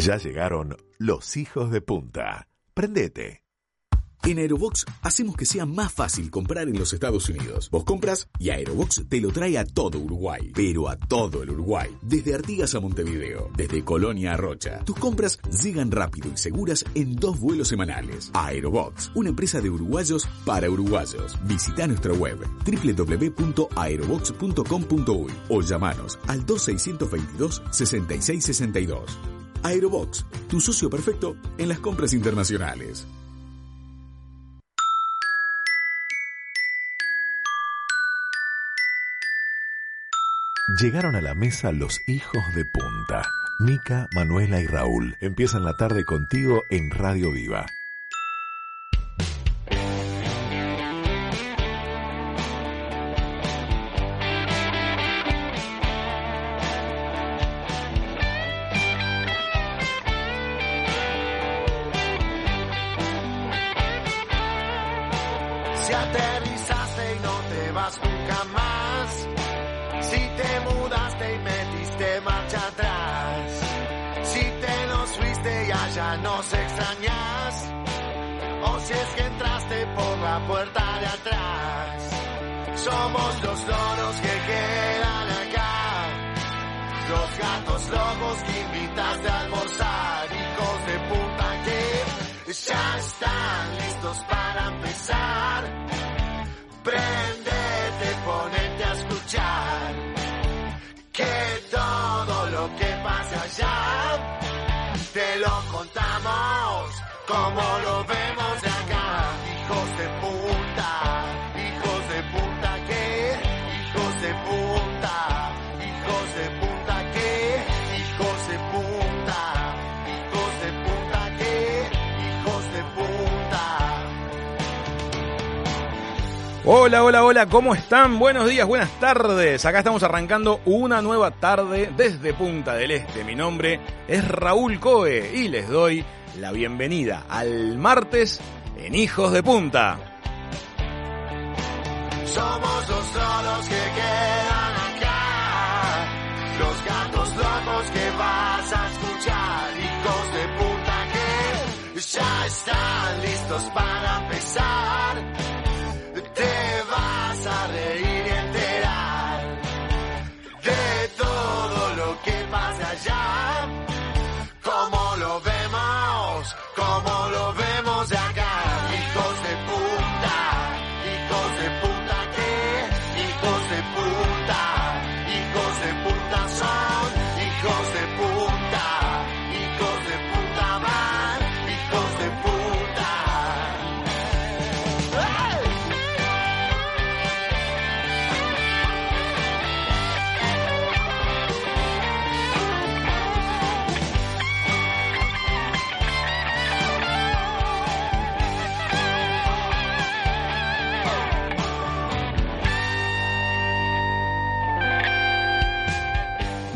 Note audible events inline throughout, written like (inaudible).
Ya llegaron los hijos de punta. Prendete. En Aerobox hacemos que sea más fácil comprar en los Estados Unidos. Vos compras y Aerobox te lo trae a todo Uruguay. Pero a todo el Uruguay. Desde Artigas a Montevideo. Desde Colonia a Rocha. Tus compras llegan rápido y seguras en dos vuelos semanales. Aerobox, una empresa de uruguayos para uruguayos. Visita nuestra web www.aerobox.com.uy o llamanos al 2622 6662. Aerobox, tu socio perfecto en las compras internacionales. Llegaron a la mesa los hijos de punta. Mica, Manuela y Raúl empiezan la tarde contigo en Radio Viva. Hola, ¿cómo están? Buenos días, buenas tardes. Acá estamos arrancando una nueva tarde desde Punta del Este. Mi nombre es Raúl Coe y les doy la bienvenida al martes en Hijos de Punta. Somos los loros que quedan acá, los gatos locos que vas a escuchar, hijos de puta que ya están listos para empezar. Vas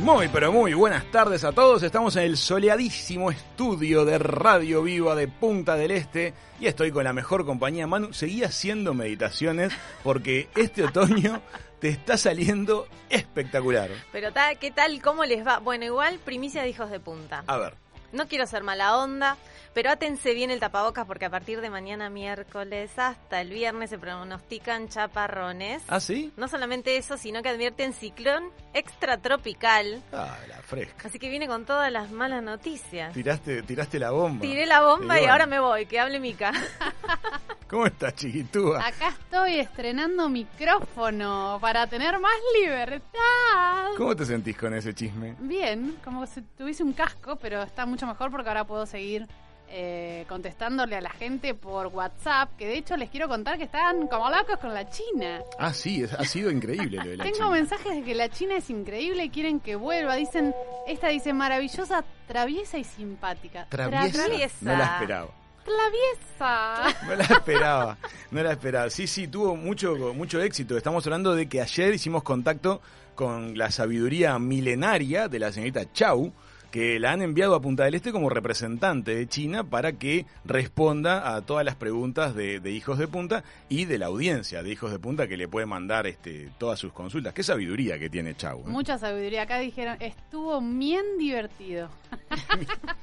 Muy, pero muy buenas tardes a todos. Estamos en el soleadísimo estudio de Radio Viva de Punta del Este y estoy con la mejor compañía. Manu, seguí haciendo meditaciones porque este otoño te está saliendo espectacular. Pero ta- ¿qué tal? ¿Cómo les va? Bueno, igual primicia de hijos de punta. A ver, No quiero ser mala onda, pero átense bien el tapabocas porque a partir de mañana miércoles hasta el viernes se pronostican chaparrones. ¿ah, sí? No solamente eso, sino que advierten ciclón extratropical. Ah, la fresca. Así que viene con todas las malas noticias. Tiraste, tiraste la bomba. Tiré la bomba Y y ahora me voy, que hable Mica. (laughs) ¿Cómo estás, chiquitúa? Acá estoy estrenando micrófono para tener más libertad. ¿Cómo te sentís con ese chisme? Bien, como si tuviese un casco, pero está mucho mejor porque ahora puedo seguir eh, contestándole a la gente por WhatsApp, que de hecho les quiero contar que están como locos con la China. Ah, sí, es- ha sido increíble lo de la Tengo China. mensajes de que la China es increíble y quieren que vuelva. Dicen, esta dice maravillosa, traviesa y simpática. Traviesa. Traviesa. No la esperaba. Traviesa. No la esperaba, no la esperaba. Sí, sí, tuvo mucho, mucho éxito. Estamos hablando de que ayer hicimos contacto con la sabiduría milenaria de la señorita Chau, que la han enviado a Punta del Este como representante de China para que responda a todas las preguntas de, de Hijos de Punta y de la audiencia de Hijos de Punta que le puede mandar este, todas sus consultas. Qué sabiduría que tiene Chau. ¿eh? Mucha sabiduría. Acá dijeron, estuvo bien divertido.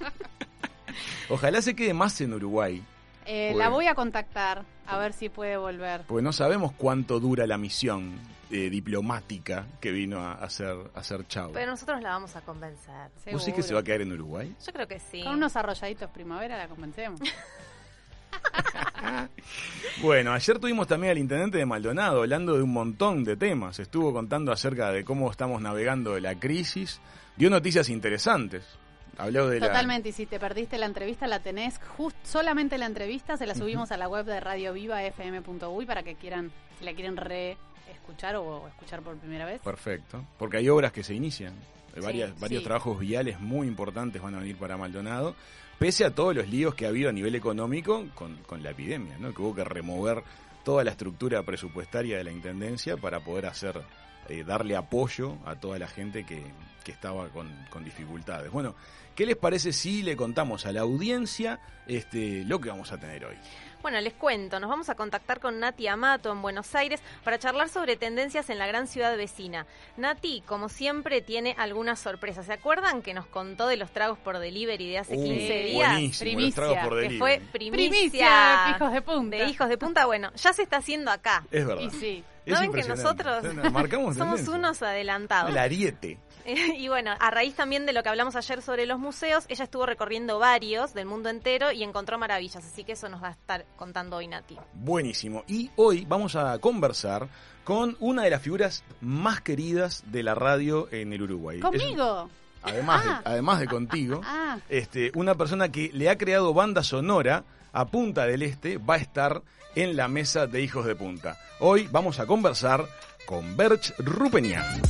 (laughs) Ojalá se quede más en Uruguay, Eh, la voy a contactar a ver si puede volver. porque no sabemos cuánto dura la misión eh, diplomática que vino a hacer, a hacer Chau. Pero nosotros la vamos a convencer. ¿Vos decís que se va a quedar en Uruguay? Yo creo que sí. Con unos arrolladitos primavera la convencemos. (laughs) Bueno, ayer tuvimos también al intendente de Maldonado hablando de un montón de temas. Estuvo contando acerca de cómo estamos navegando de la crisis. Dio noticias interesantes. Habló de la... Totalmente, y si te perdiste la entrevista, la tenés just, solamente la entrevista, se la subimos a la web de Radio Viva FM.uy para que quieran, si la quieren re escuchar o escuchar por primera vez. Perfecto. Porque hay obras que se inician. Varias- varios sí. trabajos viales muy importantes van a venir para Maldonado, pese a todos los líos que ha habido a nivel económico con, con la epidemia, ¿no? que hubo que remover toda la estructura presupuestaria de la Intendencia para poder hacer, eh, darle apoyo a toda la gente que, que estaba con, con dificultades. Bueno, ¿qué les parece si le contamos a la audiencia este, lo que vamos a tener hoy? Bueno, les cuento, nos vamos a contactar con Nati Amato en Buenos Aires para charlar sobre tendencias en la gran ciudad vecina. Nati, como siempre, tiene algunas sorpresas. ¿Se acuerdan que nos contó de los tragos por delivery de hace Uh, 15 días? Los Primicia, tragos por Que delivery. fue primicia, Primicia, hijos de punta. de hijos de punta. Bueno, ya se está haciendo acá. Es verdad. Y sí. Es ¿No ven que nosotros Marcamos (laughs) somos unos adelantados? El ariete. (laughs) Y bueno, a raíz también de lo que hablamos ayer sobre los museos, ella estuvo recorriendo varios del mundo entero y encontró maravillas, así que eso nos va a estar contando hoy Nati. Buenísimo. Y hoy vamos a conversar con una de las figuras más queridas de la radio en el Uruguay. Es- ¿Conmigo? además, Ah. de, además de contigo, (laughs) Ah, este, una persona que le ha creado banda sonora a Punta del Este va a estar en la mesa de Hijos de Punta. Hoy vamos a conversar con Berch Rupenian.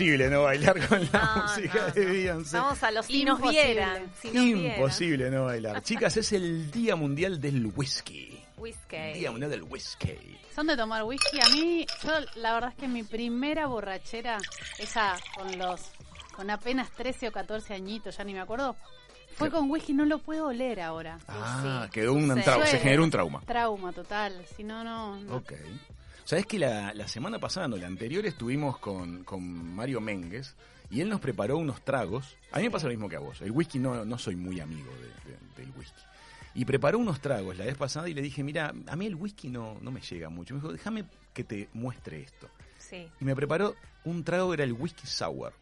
Imposible no bailar con la No, música no, de no. Beyoncé. Vamos a los si nos vieran. Si nos vieran. Imposible no bailar. Chicas, es el Día Mundial del Whisky. Whisky. Día Mundial del Whisky. son de tomar whisky. A mí, yo la verdad es que mi primera borrachera, esa con los, con apenas 13 o 14 añitos, ya ni me acuerdo, fue con whisky, no lo puedo oler ahora. Ah, sí. quedó un Sí. trauma, se generó un trauma. Trauma total, si no, no. no. Ok. Sabes que la, la semana pasada, no, la anterior, estuvimos con, con Mario Ménguez y él nos preparó unos tragos. A mí me pasa lo mismo que a vos. El whisky no, no soy muy amigo de- de- del whisky. Y preparó unos tragos la vez pasada y le dije, mira, a mí el whisky no, no me llega mucho. Me dijo, déjame que te muestre esto. Sí. Y me preparó un trago que era el whisky sour.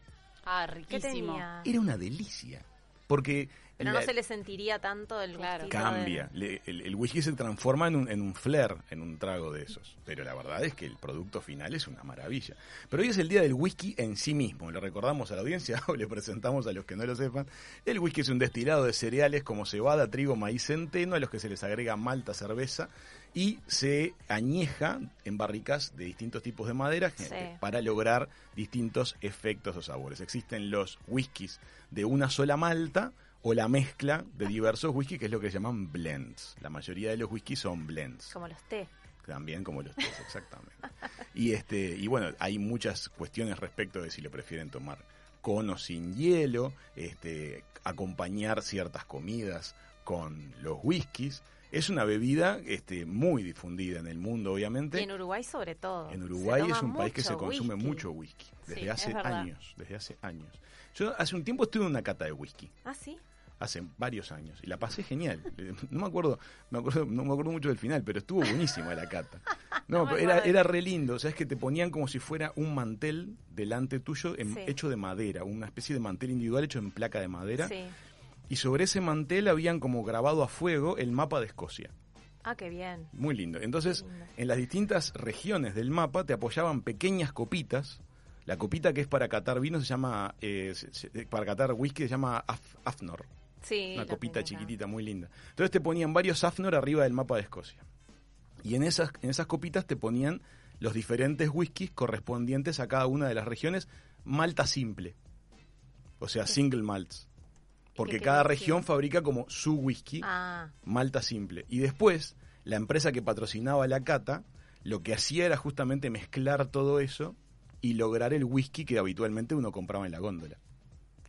Ah, ¿Qué riquísimo. tenía? Era una delicia. Porque Pero la- no se le sentiría tanto el Claro. cambia. de- Le- el, el whisky se transforma en un, en un flair, en un trago de esos. Pero la verdad es que el producto final es una maravilla. Pero hoy es el día del whisky en sí mismo. Le recordamos a la audiencia (laughs) o le presentamos a los que no lo sepan. El whisky es un destilado de cereales como cebada, trigo, maíz, centeno, a los que se les agrega malta, cerveza y se añeja en barricas de distintos tipos de madera Sí. para lograr distintos efectos o sabores. Existen los whiskies de una sola malta o la mezcla de diversos whisky, que es lo que se llaman blends. La mayoría de los whiskies son blends, Como los té. también como los tés, exactamente. Y este y bueno, hay muchas cuestiones respecto de si lo prefieren tomar con o sin hielo, este, acompañar ciertas comidas con los whiskies. Es una bebida este, muy difundida en el mundo, obviamente. Y en Uruguay sobre todo. En Uruguay es un país que se consume whisky. mucho whisky. Desde Sí, hace años. Desde hace años. Yo hace un tiempo estuve en una cata de whisky. Ah, sí. Hace varios años. Y la pasé genial. (laughs) No me acuerdo, me acuerdo, no me acuerdo mucho del final, pero estuvo buenísima la cata. (laughs) No, No me pero era, era re lindo. O sea, es que te ponían como si fuera un mantel delante tuyo en- Sí. hecho de madera. Una especie de mantel individual hecho en placa de madera. Sí. Y sobre ese mantel habían como grabado a fuego el mapa de Escocia. Ah, qué bien. Muy lindo. Entonces, lindo. en las distintas regiones del mapa te apoyaban pequeñas copitas. La copita que es para catar vino se llama, eh, se- para catar whisky se llama Af- Afnor. Sí. Una copita chiquitita, muy linda. Entonces te ponían varios Afnor arriba del mapa de Escocia. Y en esas, en esas copitas te ponían los diferentes whiskies correspondientes a cada una de las regiones, malta simple. O sea, single malts. Porque cada región fabrica como su whisky Ah, malta simple. Y después, la empresa que patrocinaba la cata, lo que hacía era justamente mezclar todo eso y lograr el whisky que habitualmente uno compraba en la góndola.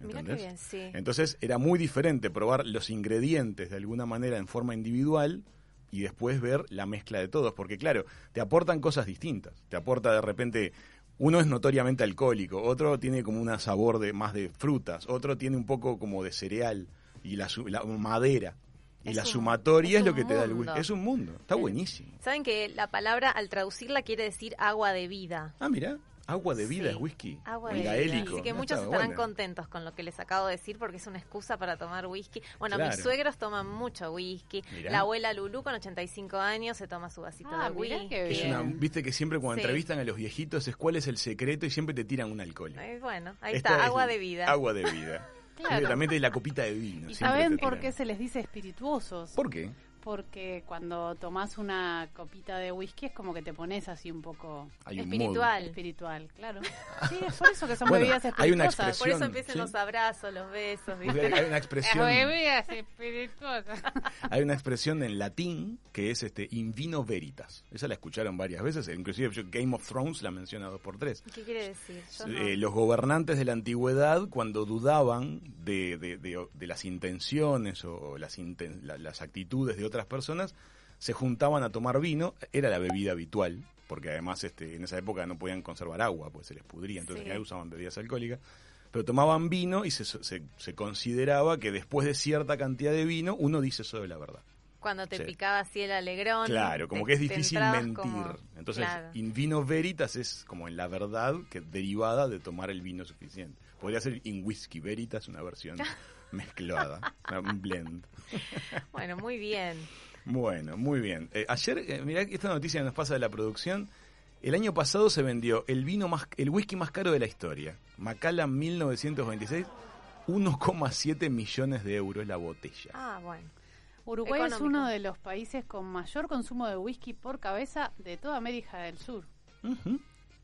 mira qué ¿Entendés? bien, sí. Entonces era muy diferente probar los ingredientes de alguna manera en forma individual y después ver la mezcla de todos, porque claro, te aportan cosas distintas. Te aporta de repente, uno es notoriamente alcohólico, otro tiene como un sabor de más de frutas, otro tiene un poco como de cereal y la, madera. Y Es la un- sumatoria es es, lo que te da el whisky. Es un mundo, está buenísimo. Saben que la palabra al traducirla quiere decir agua de vida. Ah, mira, agua de vida Sí, es whisky. Agua de gaélico. vida. Así que Ah, muchos estarán buena. contentos con lo que les acabo de decir porque es una excusa para tomar whisky. Bueno, Claro. mis suegros toman mucho whisky. Mirá. La abuela Lulú con 85 años se toma su vasito Ah, de whisky. qué Es bien. una- Viste que siempre cuando Sí. entrevistan a los viejitos es cuál es el secreto y siempre te tiran un alcohol. Eh, bueno, ahí Esta está, es agua de vida. Agua de vida. (laughs) Claro. También de la copita de vino. ¿Y siempre saben por qué se les dice espirituosos? ¿Por qué? Porque cuando tomás una copita de whisky es como que te pones así un poco Hay un Espiritual. espiritual, claro. Sí, es por eso que son Bueno, bebidas hay una espirituosas. Por eso empiezan ¿sí? los abrazos, los besos. Hay una expresión, bebidas espirituosas. (laughs) hay una expresión en latín que es este in vino veritas. Esa la escucharon varias veces, inclusive yo- Game of Thrones la menciona dos por tres. ¿Qué quiere decir? Yo no- Eh, los gobernantes de la antigüedad, cuando dudaban de, de- de- de las intenciones o las, inten- la- las actitudes de otras personas, se juntaban a tomar vino, era la bebida habitual, porque además este, en esa época no podían conservar agua, pues se les pudría, entonces Sí. ya usaban bebidas alcohólicas, pero tomaban vino y se, se- se consideraba que después de cierta cantidad de vino uno dice eso de la verdad. Cuando te picaba así el alegrón. Claro, como te- que es difícil mentir. como- Entonces, Claro. in vino veritas es como en la verdad que derivada de tomar el vino suficiente. Podría ser in whisky veritas, una versión (laughs) (laughs) mezclada, un blend. Bueno, muy bien. Bueno, muy bien. Eh, ayer, eh, mirá que esta noticia nos pasa de la producción. El año pasado se vendió el vino más, el whisky más caro de la historia. Macallan 1926, 1,7 millones de euros la botella. Ah, bueno. Uruguay es uno de los países con mayor consumo de whisky por cabeza de toda América del Sur.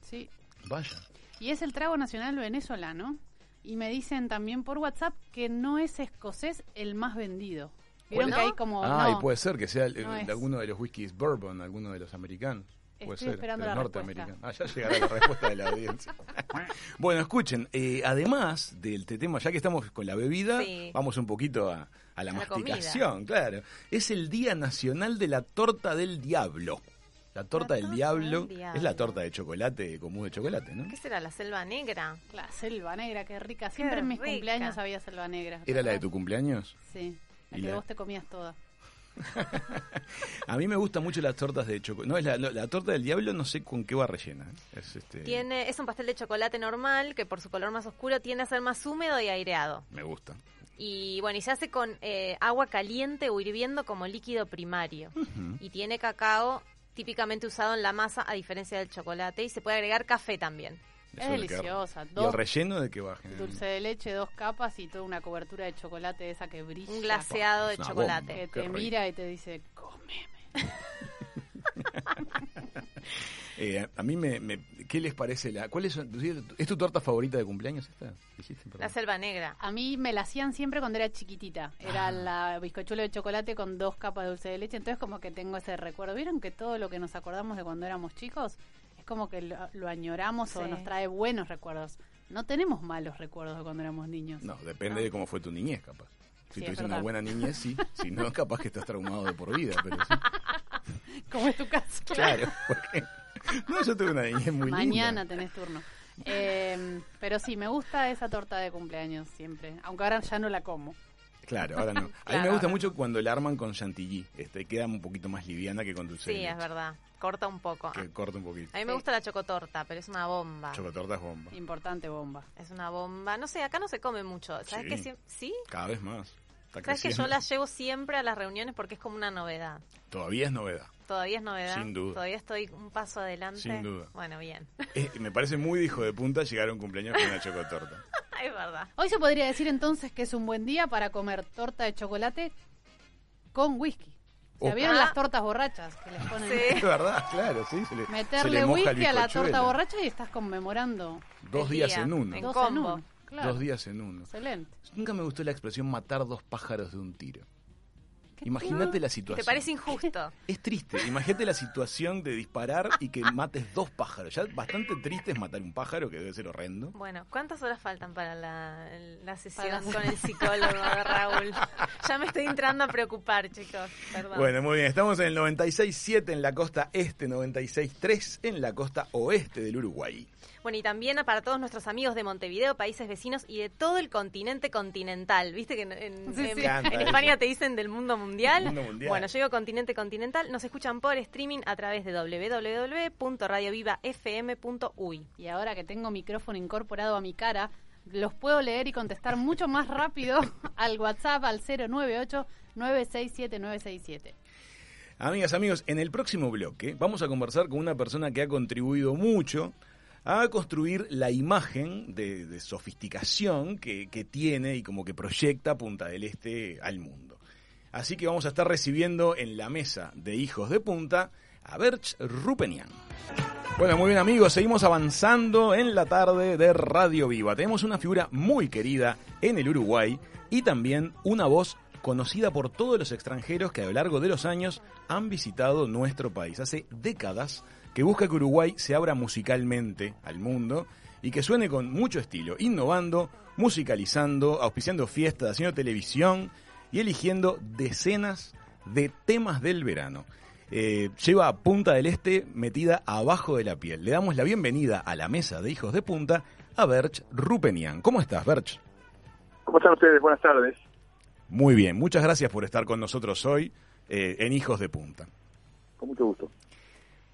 Sí. Vaya. Y es el trago nacional venezolano. Y me dicen también por WhatsApp que no es escocés el más vendido. Vieron ¿No? que hay como... Ah, no, y puede ser que sea el- no el- alguno de los whiskies bourbon, alguno de los americanos. Puede Estoy ser, esperando la norteamericanos. Ah, ya llegará la respuesta de la audiencia. (laughs) bueno, escuchen, eh, además del te- tema, ya que estamos con la bebida, Sí. vamos un poquito a, a la A la masticación, claro. Es el Día Nacional de la Torta del Diablo. La torta La del diablo, del diablo. es la torta de chocolate, común de chocolate, ¿no? ¿Qué será? ¿La selva negra? La selva negra, qué rica. Siempre en mis rica. cumpleaños había selva negra. ¿Era la de tu cumpleaños? Sí. La ¿Y que la- vos te comías toda. (laughs) A mí me gustan mucho las tortas de chocolate. No, es la, la torta del diablo no sé con qué va rellena. ¿eh? Es, este, Tiene, es un pastel de chocolate normal que por su color más oscuro tiende a ser más húmedo y aireado. Me gusta. Y bueno, y se hace con eh, agua caliente o hirviendo como líquido primario. Y tiene cacao típicamente usado en la masa a diferencia del chocolate y se puede agregar café también. Es deliciosa. ¿Y el Dos relleno de qué va? dulce de leche, dos capas y toda una cobertura de chocolate esa que brilla. Un glaseado de chocolate. Que te rico. mira y te dice, cómeme. (laughs) (laughs) Eh, a mí me, me- ¿Qué les parece? la ¿Cuál es, ¿Es tu torta favorita de cumpleaños esta? Dijiste. La selva negra. A mí me la hacían siempre cuando era chiquitita. Era la bizcochuelo de chocolate con dos capas de dulce de leche. Entonces como que tengo ese recuerdo. ¿Vieron que todo lo que nos acordamos de cuando éramos chicos es como que lo, lo añoramos o nos trae buenos recuerdos? No tenemos malos recuerdos de cuando éramos niños. No, depende de cómo fue tu niñez, capaz. Si Sí, tuviste una buena niñez, sí. Si no, capaz que estás traumado de por vida, pero sí. (laughs) Como es tu caso. Claro, (laughs) porque... (laughs) No, yo tuve una niñez muy linda. Mañana tenés turno. Eh, pero sí, me gusta esa torta de cumpleaños siempre. Aunque ahora ya no la como. Claro, ahora no. A mí Claro, me gusta mucho cuando la arman con chantilly. Este, queda un poquito más liviana que con dulce de Sí, es verdad. Corta un poco. Que corta un poquito. A mí me gusta la chocotorta, pero es una bomba. Chocotorta es bomba. Importante bomba. Es una bomba. No sé, acá no se come mucho. ¿Sabes Sí. ¿Sí? Cada vez más. ¿Sabes que yo creciendo. la llevo siempre a las reuniones porque es como una novedad? Todavía es novedad. Todavía es novedad. Sin duda. Todavía estoy un paso adelante. Sin duda. Bueno, bien. Eh, me parece muy de hijo de punta llegar a un cumpleaños con una chocotorta. (laughs) es verdad. Hoy se podría decir entonces que es un buen día para comer torta de chocolate con whisky. ¿Se Opa. vieron las tortas borrachas que les ponen? Sí. Es verdad, claro, sí. Se le, se Meterle le whisky a la torta borracha y estás conmemorando Dos días día. en uno. En dos combo. en uno. Claro. Dos días en uno. Excelente. Nunca me gustó la expresión matar dos pájaros de un tiro. ¿Qué Imagínate la ¿Te situación. parece injusto? (laughs) Es triste. Imagínate la situación de disparar y que mates dos pájaros. Ya bastante triste es matar un pájaro, que debe ser horrendo. Bueno, ¿cuántas horas faltan para la, la sesión Para con el psicólogo de Raúl? (laughs) Ya me estoy entrando a preocupar, chicos. Perdón. Bueno, muy bien. Estamos en el 96.7 en la costa este, 96.3 en la costa oeste del Uruguay. Bueno, y también para todos nuestros amigos de Montevideo, países vecinos y de todo el continente continental. ¿Viste que en, en- Sí, en- sí. en Encanta España te dicen del mundo mundial? Mundo mundial. Bueno, yo digo continente continental. Nos escuchan por streaming a través de www.radiovivafm.uy. Y ahora que tengo micrófono incorporado a mi cara, los puedo leer y contestar mucho más rápido (laughs) al WhatsApp al 098-967-967. Amigas, amigos, en el próximo bloque vamos a conversar con una persona que ha contribuido mucho a construir la imagen de, sofisticación que, que tiene y como que proyecta Punta del Este al mundo. Así que vamos a estar recibiendo en la mesa de Hijos de Punta a Berch Rupenian. Bueno, muy bien amigos, seguimos avanzando en la tarde de Radio Viva. Tenemos una figura muy querida en el Uruguay y también una voz conocida por todos los extranjeros que a lo largo de los años han visitado nuestro país. Hace décadas que busca que Uruguay se abra musicalmente al mundo y que suene con mucho estilo, innovando, musicalizando, auspiciando fiestas, haciendo televisión y eligiendo decenas de temas del verano. Eh, lleva a Punta del Este metida abajo de la piel. Le damos la bienvenida a la mesa de hijos de punta a Berch Rupenian. ¿Cómo estás, Berch? ¿Cómo están ustedes? Buenas tardes. Muy bien, muchas gracias por estar con nosotros hoy eh, en Hijos de Punta. Con mucho gusto.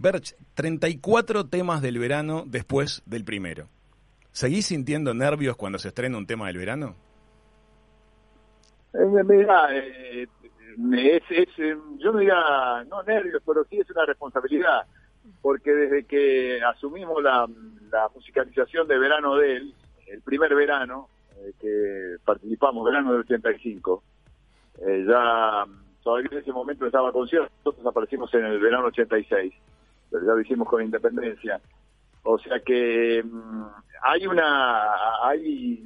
Berch, 34 temas del verano después del primero. ¿Seguís sintiendo nervios cuando se estrena un tema del verano? Eh, mira, eh, es, es, eh, yo no diría, no nervios, pero sí es una responsabilidad, porque desde que asumimos la, musicalización de verano de él, el primer verano eh, que participamos, verano del 85, eh, ya todavía en ese momento estaba concierto, nosotros aparecimos en el verano 86, pero ya lo hicimos con Independencia. O sea que mm, hay una hay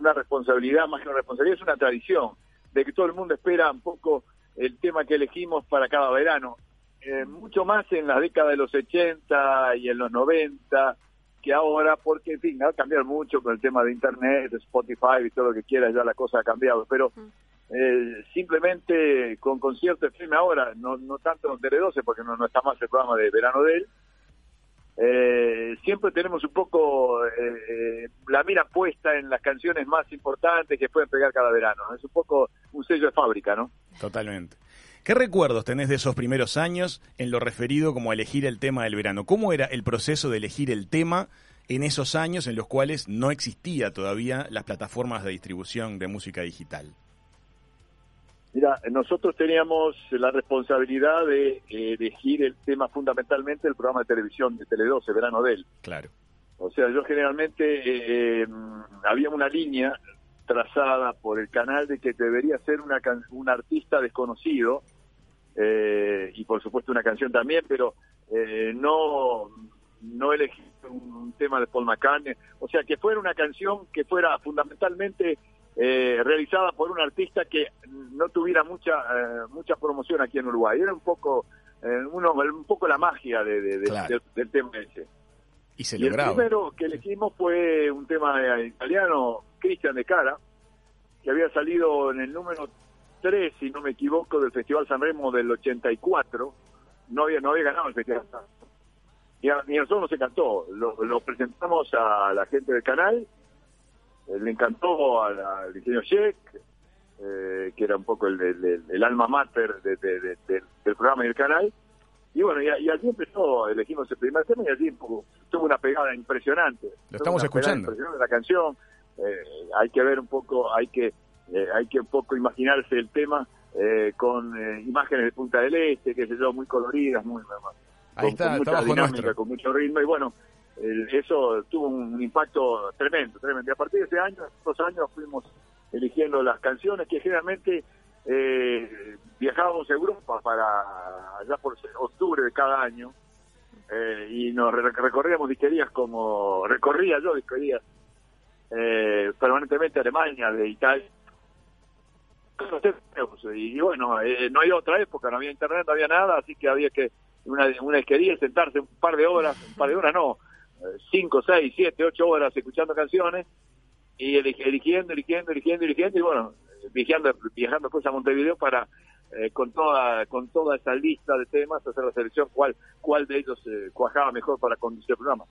una responsabilidad, más que una responsabilidad, es una tradición de que todo el mundo espera un poco el tema que elegimos para cada verano. Eh, mucho más en la década de los 80 y en los 90 que ahora, porque en fin, ha cambiado mucho con el tema de Internet, de Spotify y todo lo que quieras, ya la cosa ha cambiado, pero eh, simplemente con concierto FM ahora, no, no tanto en Tele 12, porque no, está más el programa de verano de él, eh, siempre tenemos un poco eh, la mira puesta en las canciones más importantes que pueden pegar cada verano. Es un poco un sello de fábrica, ¿no? Totalmente. ¿Qué recuerdos tenés de esos primeros años en lo referido como a elegir el tema del verano? ¿Cómo era el proceso de elegir el tema en esos años en los cuales no existía todavía las plataformas de distribución de música digital? Mira, nosotros teníamos la responsabilidad de eh, elegir el tema fundamentalmente del programa de televisión de Tele 12, Verano de él. Claro. O sea, yo generalmente eh, eh, había una línea trazada por el canal de que debería ser una can- un artista desconocido eh, y por supuesto una canción también, pero no no elegí un tema de Paul McCartney, o sea que fuera una canción que fuera fundamentalmente eh, realizada por un artista que no tuviera mucha eh, mucha promoción aquí en Uruguay. Era un poco eh, uno, un poco la magia de, de- de- Claro. del- del tema ese. Y se Y el primero que elegimos fue un tema eh, italiano, Cristian de Cara, que había salido en el número 3, si no me equivoco, del Festival San Remo del 84. No había, no había ganado el Festival San Remo. Y a, a nosotros nos encantó. Lo, lo presentamos a la gente del canal. Eh, le encantó al, ingeniero Sheck, eh, que era un poco el, el- el- alma mater de- de- de- de- del programa y del canal. Y bueno, y, y allí empezó, elegimos el primer tema y allí tuvo tuvo una pegada impresionante. Lo estamos escuchando. impresionante la canción. Eh, hay que ver un poco, hay que eh, hay que un poco imaginarse el tema eh, con eh, imágenes de Punta del Este, qué sé yo, muy coloridas, muy, Ahí con, está, con mucha dinámica, con mucho ritmo y bueno, eso tuvo un impacto tremendo, tremendo. Y a partir de ese año, dos años fuimos eligiendo las canciones que generalmente eh, viajábamos a Europa para allá por octubre de cada año eh, y nos re- recorríamos disquerías como recorría yo disquerías eh, permanentemente Alemania, de Italia. Y, y bueno, eh, no había otra época, no había internet, no había nada, así que había que una, una disquería sentarse un par de horas, un par de horas no, eh, cinco, seis, siete, ocho horas escuchando canciones y eli- eligiendo, eligiendo, eligiendo, eligiendo y bueno, viajando, viajando pues a Montevideo para eh, con toda con toda esa lista de temas hacer la selección cuál cuál de ellos eh, cuajaba mejor para conducir el programa.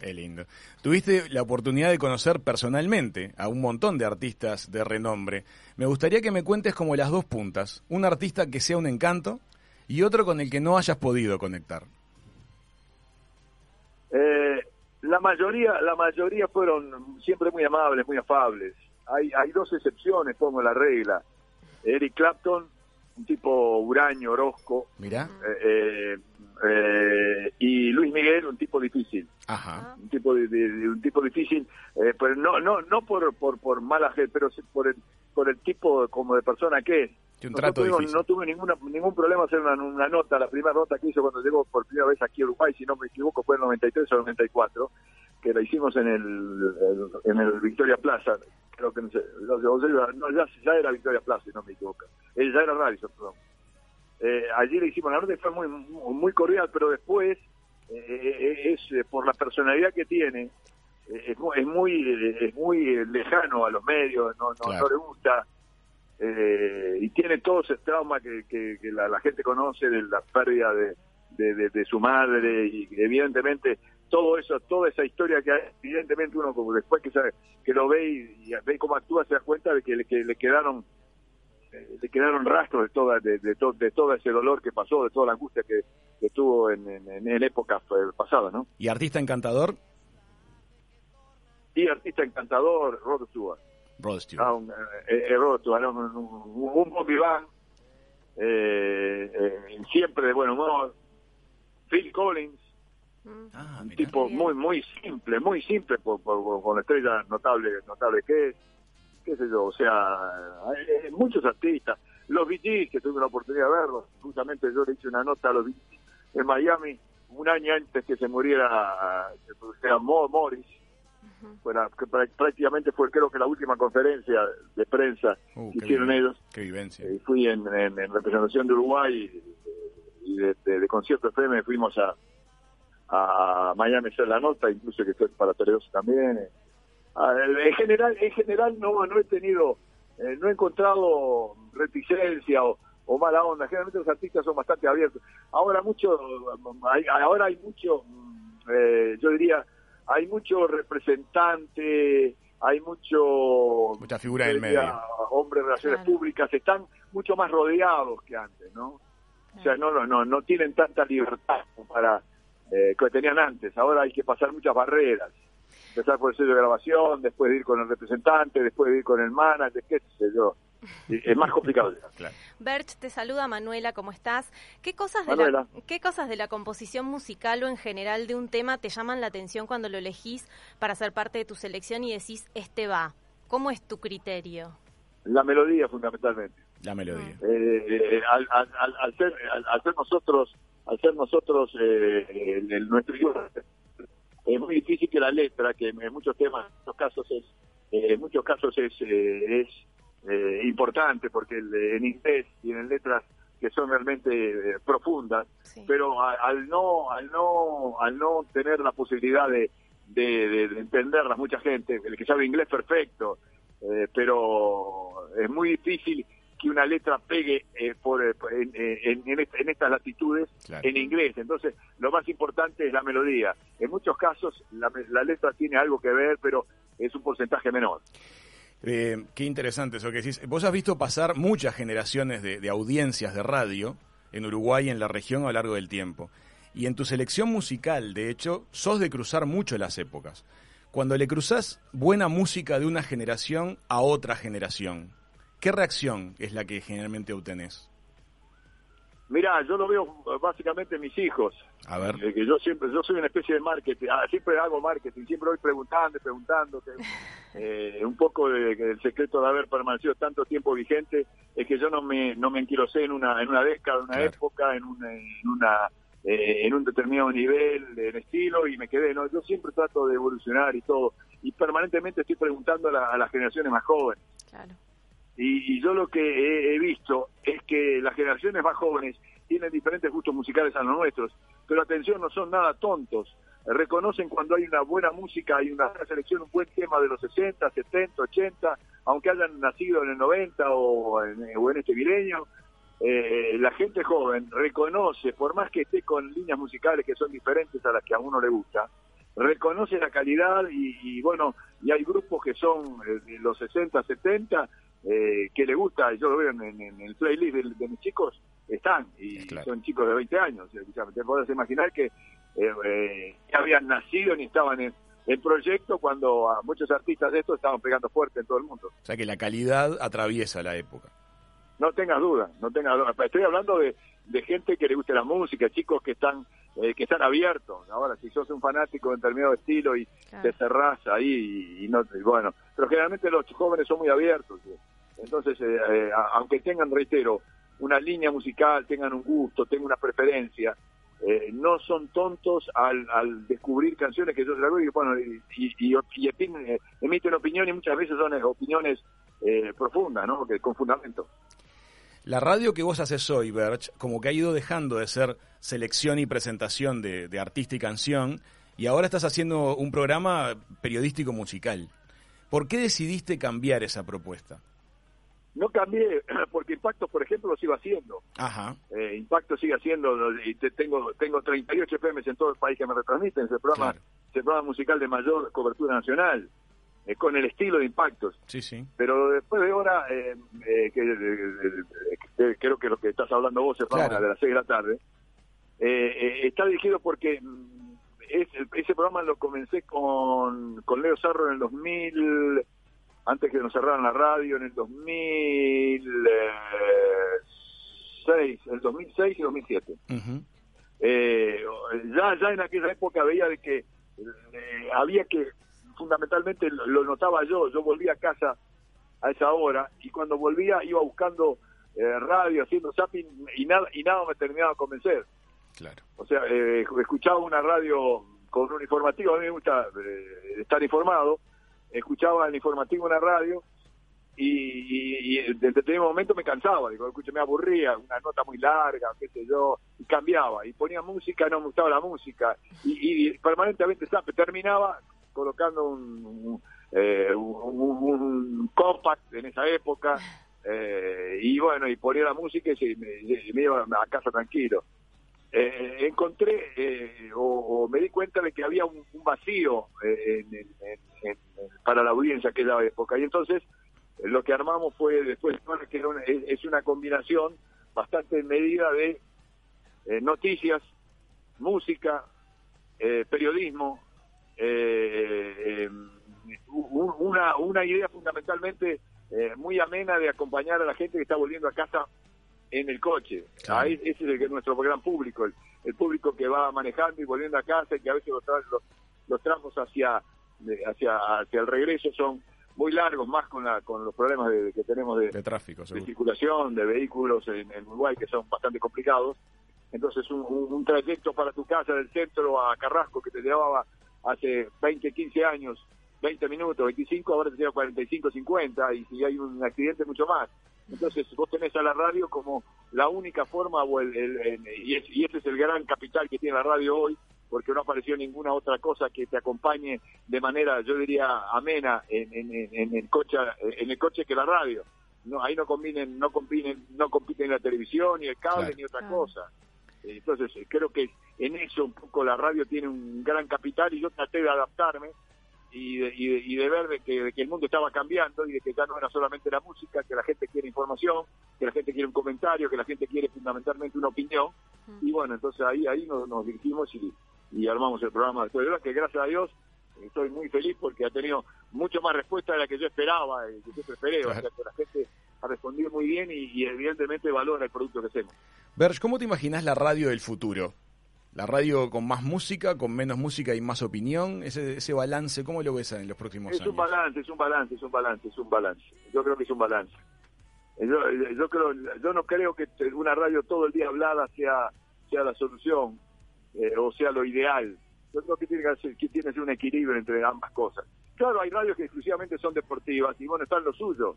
Qué lindo. Tuviste la oportunidad de conocer personalmente a un montón de artistas de renombre. Me gustaría que me cuentes como las dos puntas. Un artista que sea un encanto y otro con el que no hayas podido conectar. La mayoría la mayoría fueron siempre muy amables, muy afables. Hay hay dos excepciones, pongo la regla. Eric Clapton, un tipo huraño, orozco, Mirá. eh, eh, eh, y Luis Miguel, un tipo difícil. Ajá. un tipo de, de- de un tipo difícil eh, pero no no no por por por mala gente pero por el por el tipo como de persona que es Que un no, trato tuvimos- difícil. no tuve ninguna ningún problema hacer una, una nota. La primera nota que hizo cuando llegó por primera vez aquí a Uruguay si no me equivoco fue en el 93 o el 94 que la hicimos en el, el- en el Victoria Plaza. Creo que no sé no, ya, ya era Victoria Plaza si no me equivoco. Eh, ya era Radisson perdón. Eh, allí le hicimos la nota y fue muy muy cordial pero después eh, es eh, por la personalidad que tiene es, es muy es muy lejano a los medios no no, Claro. no le gusta eh, y tiene todo ese trauma que, que- que la, la gente conoce de la pérdida de, de, de- de su madre y evidentemente todo eso toda esa historia que hay, evidentemente uno como después que sabe, que lo ve y, y ve cómo actúa se da cuenta de que le, que le quedaron eh, le quedaron rastros de toda de, de, to- de todo ese dolor que pasó de toda la angustia que, que tuvo en, en, en épocas eh, pasadas no ¿Y artista encantador? y artista encantador Rod Stewart Rod Stewart. Ah, un, eh, eh, Rod Stewart, un, un, un Bob Dylan, eh, eh, siempre de buen humor Phil Collins Mm. Ah, un mirá. tipo muy muy simple muy simple por, por- con la estrella notable notable que es qué sé yo o sea hay, hay muchos artistas los Gees, que tuve la oportunidad de verlos justamente yo le hice una nota a los Gees en Miami un año antes que se muriera que sea Mo Morris fuera, que prá- prácticamente fue creo que la última conferencia de prensa Uh, que hicieron ellos Qué vivencia. eh, fui en, en- en representación de Uruguay y, de, de- de concierto FM fuimos a, a Miami a hacer la nota, incluso que fue para Teledos también. Ah, en general, en general no, no he tenido, eh, no he encontrado reticencia o, o mala onda. Generalmente los artistas son bastante abiertos. Ahora mucho, hay, ahora hay mucho, eh, yo diría, hay mucho representante, hay mucho Mucha figura del medio. hombres de relaciones Claro. públicas están mucho más rodeados que antes, ¿no? O sea, no, no, no, no tienen tanta libertad como para eh, que tenían antes. Ahora hay que pasar muchas barreras. Empezar por el sello de grabación, después de ir con el representante, después de ir con el manager, qué sé yo. Es más complicado. (laughs) Claro. Berch, te saluda Manuela, ¿cómo estás? ¿Qué cosas, de la, ¿Qué cosas de la composición musical o en general de un tema te llaman la atención cuando lo elegís para ser parte de tu selección y decís, este va? ¿Cómo es tu criterio? La melodía, fundamentalmente. La melodía. eh, eh, al, al, al- al ser al, al ser nosotros al ser nosotros eh, el- el- nuestro idioma es muy difícil que la letra que en muchos temas en muchos casos es eh, en muchos casos es eh, es eh, importante porque el- en inglés tienen letras que son realmente eh, profundas Sí. pero a- al no al no al no tener la posibilidad de, de, de- de entenderlas mucha gente el que sabe inglés perfecto eh, pero es muy difícil que una letra pegue eh, por, eh, en, en- en en estas latitudes Claro. en inglés. Entonces, lo más importante es la melodía. En muchos casos, la, la letra tiene algo que ver, pero es un porcentaje menor. Eh, qué interesante eso que decís. Vos has visto pasar muchas generaciones de, de audiencias de radio en Uruguay y en la región a lo largo del tiempo. Y en tu selección musical, de hecho, sos de cruzar mucho las épocas. Cuando le cruzás buena música de una generación a otra generación, ¿qué reacción es la que generalmente obtenés? Mira, yo lo veo eh, básicamente en mis hijos. A ver. Eh, que yo siempre, yo soy una especie de marketing, ah, siempre hago marketing, siempre voy preguntando y preguntando. que, (laughs) eh, un poco de- que el secreto de haber permanecido tanto tiempo vigente es que yo no me, no me enquilosé en una, en una década, en una Claro. época, en, un- en una, eh, en un determinado nivel, en estilo y me quedé. No, yo siempre trato de evolucionar y todo y permanentemente estoy preguntando a, la- a las generaciones más jóvenes. Claro. Y, y yo lo que he, visto es que las generaciones más jóvenes tienen diferentes gustos musicales a los nuestros, pero atención, no son nada tontos. Reconocen cuando hay una buena música, hay una selección, un buen tema de los 60, 70, 80, aunque hayan nacido en el 90 o en, o en este milenio. eh, la gente joven reconoce, por más que esté con líneas musicales que son diferentes a las que a uno le gusta, reconoce la calidad y, y, bueno, y hay grupos que son eh, los 60, 70 eh, que le gusta, y yo lo veo en, en- en el playlist de, de mis chicos, están, y Claro. son chicos de 20 años. O sea, Te podés imaginar que eh, eh, ya habían nacido ni estaban en el proyecto cuando a muchos artistas de estos estaban pegando fuerte en todo el mundo. O sea que la calidad atraviesa la época. No tengas duda, no tengas duda. Estoy hablando de, de gente que le guste la música, chicos que están eh, que están abiertos. Ahora, si sos un fanático de determinado estilo y Claro. te cerrás ahí y, y no, y bueno, pero generalmente los jóvenes son muy abiertos. ¿sí? Entonces, eh, eh, aunque tengan, reitero, una línea musical, tengan un gusto, tengan una preferencia, eh, no son tontos al, descubrir canciones que yo doy y, bueno, y, y- y- emiten opinión y muchas veces son opiniones eh, profundas, ¿no? Que, con fundamento. La radio que vos haces hoy, Berch, como que ha ido dejando de ser selección y presentación de artista y canción, y ahora estás haciendo un programa periodístico musical. ¿Por qué decidiste cambiar esa propuesta? No cambié, (clears throat) porque Impacto, por ejemplo, lo sigo haciendo. Ajá, Eh, Impacto sigue haciendo, y te- tengo tengo 38 FMs en todo el país que me retransmiten, es el programa, Claro. es el programa musical de mayor cobertura nacional, eh, con el estilo de Impactos. sí, sí. Pero después de ahora, eh, eh, que, creo que lo que estás hablando vos es Claro. de las 6 de la tarde, está dirigido porque mm, es- ese programa lo comencé con, con Leo Sarro en el 2000, antes que nos cerraran la radio, en el 2006, el 2006 y 2007 Ujú. eh, ya ya en aquella época veía de que eh, había que fundamentalmente lo, lo notaba yo yo volvía a casa a esa hora y cuando volvía iba buscando eh, radio haciendo zapping y nada y nada me terminaba de convencer Claro. o sea eh, escuchaba una radio con un informativo a mí me gusta eh, estar informado escuchaba el informativo en la radio y, y, y en determinado momento me cansaba, digo, escuche, me aburría, una nota muy larga, qué sé yo, y cambiaba, y ponía música, no me gustaba la música, y, permanentemente terminaba colocando eh, un- un- compact en esa época, eh, y bueno, y ponía la música y se- me iba a casa tranquilo. Eh, encontré eh, o, me di cuenta de que había un, vacío eh, en- para la audiencia aquella época, y entonces lo que armamos fue después que es, una combinación bastante medida de noticias, música, periodismo, una, una idea fundamentalmente muy amena de acompañar a la gente que está volviendo a casa en el coche. Claro. Ahí, ese es el que es nuestro gran público, el, el público que va manejando y volviendo a casa y que a veces los, los, los tramos hacia, hacia, hacia el regreso son muy largos, más con, la, con los problemas de- que tenemos de, De tráfico, de circulación, de vehículos en, en Uruguay que son bastante complicados. Entonces un, un- un trayecto para tu casa del centro a Carrasco que te llevaba hace 20, 15 años, 20 minutos, 25, ahora te lleva 45, 50 y si hay un accidente mucho más. Entonces vos tenés a la radio como la única forma o el, el- el- y, es- y ese es el gran capital que tiene la radio hoy porque no apareció ninguna otra cosa que te acompañe de manera, yo diría, amena en, en, en- el coche, en el coche que la radio. No, ahí no combinen, no combinen, no compiten la televisión ni el cable Claro. ni otra Claro. cosa. Entonces creo que en eso un poco la radio tiene un gran capital y yo traté de adaptarme y de, y de, y de ver de que, de que el mundo estaba cambiando y de que ya no era solamente la música, que la gente quiere información, que la gente quiere un comentario, que la gente quiere fundamentalmente una opinión. Y bueno, entonces ahí ahí nos, nos dirigimos y, y armamos el programa. De verdad que gracias a Dios estoy muy feliz porque ha tenido mucho más respuesta de la que yo esperaba y que yo esperé. O sea, que la gente ha respondido muy bien y, y evidentemente valora el producto que hacemos. Berge, ¿cómo te imaginas la radio del futuro? La radio con más música, con menos música y más opinión, ese, ese balance, ¿cómo lo ves en los próximos Es años? un balance, es un balance, es un balance, es un balance. Yo creo que es un balance. Yo, yo creo, yo no creo que una radio todo el día hablada sea sea la solución eh, o sea lo ideal. Yo creo que tiene que, ser, que tiene que ser un equilibrio entre ambas cosas. Claro, hay radios que exclusivamente son deportivas y bueno, están lo suyo.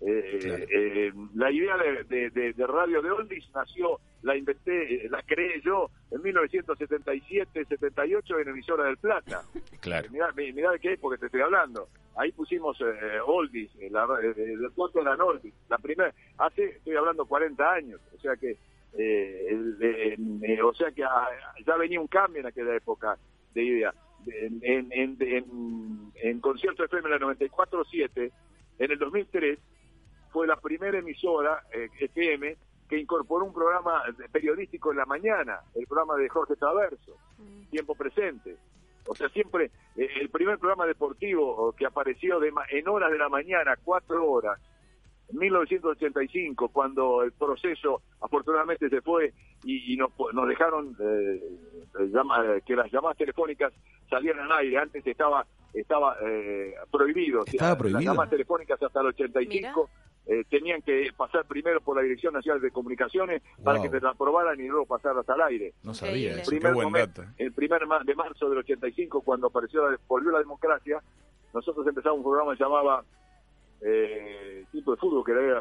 Eh, Claro. eh, la idea de, de- Radio de Oldies nació, la inventé, eh, la creé yo en 1977-78 en emisora del Plata. (laughs) Claro. Mirá, mi- mirá de qué época te estoy hablando. Ahí pusimos eh, Oldies, eh, la, eh, de cuánto eran Oldies. La primera, hace, estoy hablando 40 años, o sea que, eh, el- eh, eh, o sea que ah, ya venía un cambio en aquella época de idea. En, en, en, en, en concierto FM en la 94.7, en el 2003, fue la primera emisora eh, FM que incorporó un programa periodístico en la mañana, el programa de Jorge Traverso, Tiempo Presente. O sea, siempre eh, el primer programa deportivo que apareció de ma- en horas de la mañana, cuatro horas, en 1985, cuando el proceso afortunadamente se fue y, y nos, nos dejaron eh, que las llamadas telefónicas salieran al aire. Antes estaba estaba eh, prohibido. O sea, Estaba prohibido. Las llamadas telefónicas hasta el 85 eh, tenían que pasar primero por la Dirección Nacional de Comunicaciones para que te la aprobaran y luego pasarlas al aire. No sabía eso, qué primer buen momento, dato. el primer ma- de marzo del 85, cuando apareció la, volvió la democracia, nosotros empezamos un programa que se llamaba eh, tipo de fútbol, que era eh,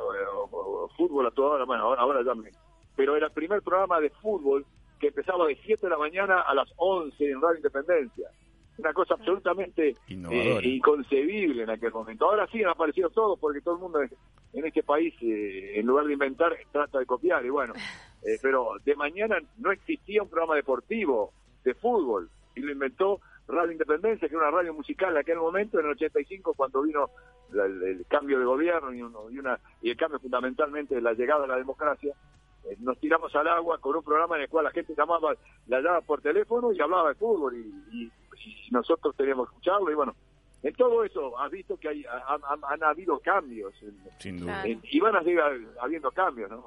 fútbol a toda hora, bueno, ahora, ahora ya me- Pero era el primer programa de fútbol que empezaba de 7 de la mañana a las 11 en Radio Independencia. Una cosa absolutamente eh, inconcebible en aquel momento. Ahora sí han aparecido todos porque todo el mundo en este país, eh, en lugar de inventar, trata de copiar. Y bueno, (laughs) eh, pero de mañana no existía un programa deportivo de fútbol y lo inventó Radio Independencia, que era una radio musical en aquel momento, en el 85, cuando vino la- el, el cambio de gobierno y, uno- y una y el cambio fundamentalmente de la llegada de la democracia. eh, nos tiramos al agua con un programa en el cual la gente llamaba, la llamaba por teléfono y hablaba de fútbol y, y- y nosotros teníamos que escucharlo y bueno, en todo eso has visto que hay, han, han- han habido cambios Sin duda. Claro. y van a seguir habiendo cambios, ¿no?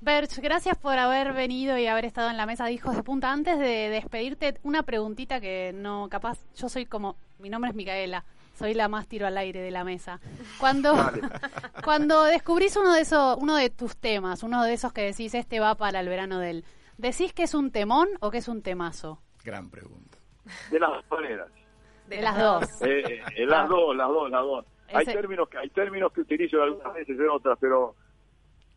Berch, gracias por haber venido y haber estado en la mesa de Hijos de Punta. Antes de despedirte, una preguntita que no, capaz, yo soy como, mi nombre es Micaela, soy la más tiro al aire de la mesa. Cuando, (laughs) cuando descubrís uno de esos, uno de tus temas, uno de esos que decís, este va para el verano del, ¿decís que es un temón o que es un temazo? Gran pregunta. De las maneras. De las dos. Eh, eh, las dos, las dos, las dos. Hay Ese- términos que hay términos que utilizo algunas veces en otras, pero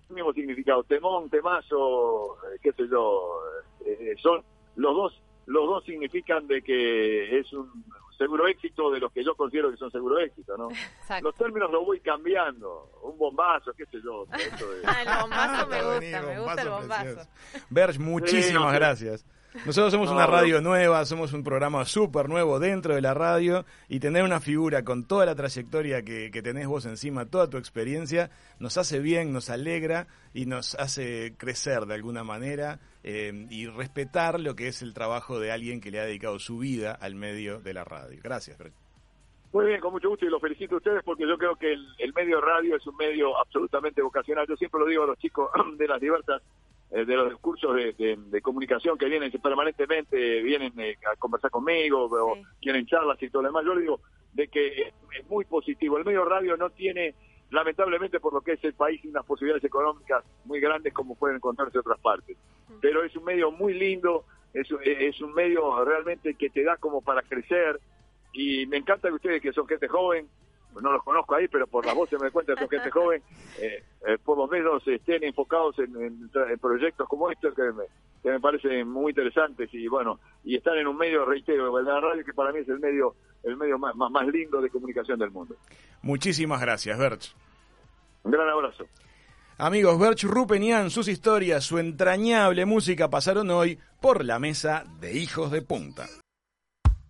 el mismo significado. Temón, temazo, eh, qué sé yo, eh, son los dos, los dos significan de que es un seguro éxito de los que yo considero que son seguro éxito, ¿no? Exacto. Los términos los voy cambiando, un bombazo, qué sé yo. eso de- Ah, el bombazo me gusta, me gusta el bombazo. Berge, muchísimas Sí, no sé. gracias. Nosotros somos No, una no. radio nueva, somos un programa súper nuevo dentro de la radio y tener una figura con toda la trayectoria que, que tenés vos encima, toda tu experiencia, nos hace bien, nos alegra y nos hace crecer de alguna manera eh, y respetar lo que es el trabajo de alguien que le ha dedicado su vida al medio de la radio. Gracias. Muy bien, con mucho gusto y los felicito a ustedes porque yo creo que el, el medio radio es un medio absolutamente vocacional. Yo siempre lo digo a los chicos (clears throat) de las diversas, de los cursos de, de- de comunicación que vienen permanentemente, vienen eh, a conversar conmigo o Sí. quieren charlas y todo lo demás. Yo les digo de que es, es muy positivo. El medio radio no tiene, lamentablemente por lo que es el país, unas posibilidades económicas muy grandes como pueden encontrarse en otras partes. Pero es un medio muy lindo, es, es un medio realmente que te da como para crecer y me encanta que ustedes que son gente joven no los conozco ahí, pero por las voces me cuenta que son gente joven, eh, eh, por lo menos estén enfocados en, en tra- en proyectos como estos que me, que me parecen muy interesantes y bueno, y están en un medio, reitero, la radio que para mí es el medio el medio más, más, más lindo de comunicación del mundo. Muchísimas gracias, Berch. Un gran abrazo. Amigos, Berch Rupenian, sus historias, su entrañable música pasaron hoy por la mesa de Hijos de Punta.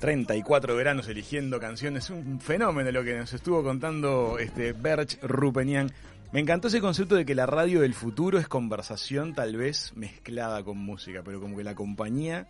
34 veranos eligiendo canciones, un fenómeno lo que nos estuvo contando este Berch Rupenian. Me encantó ese concepto de que la radio del futuro es conversación tal vez mezclada con música, pero como que la compañía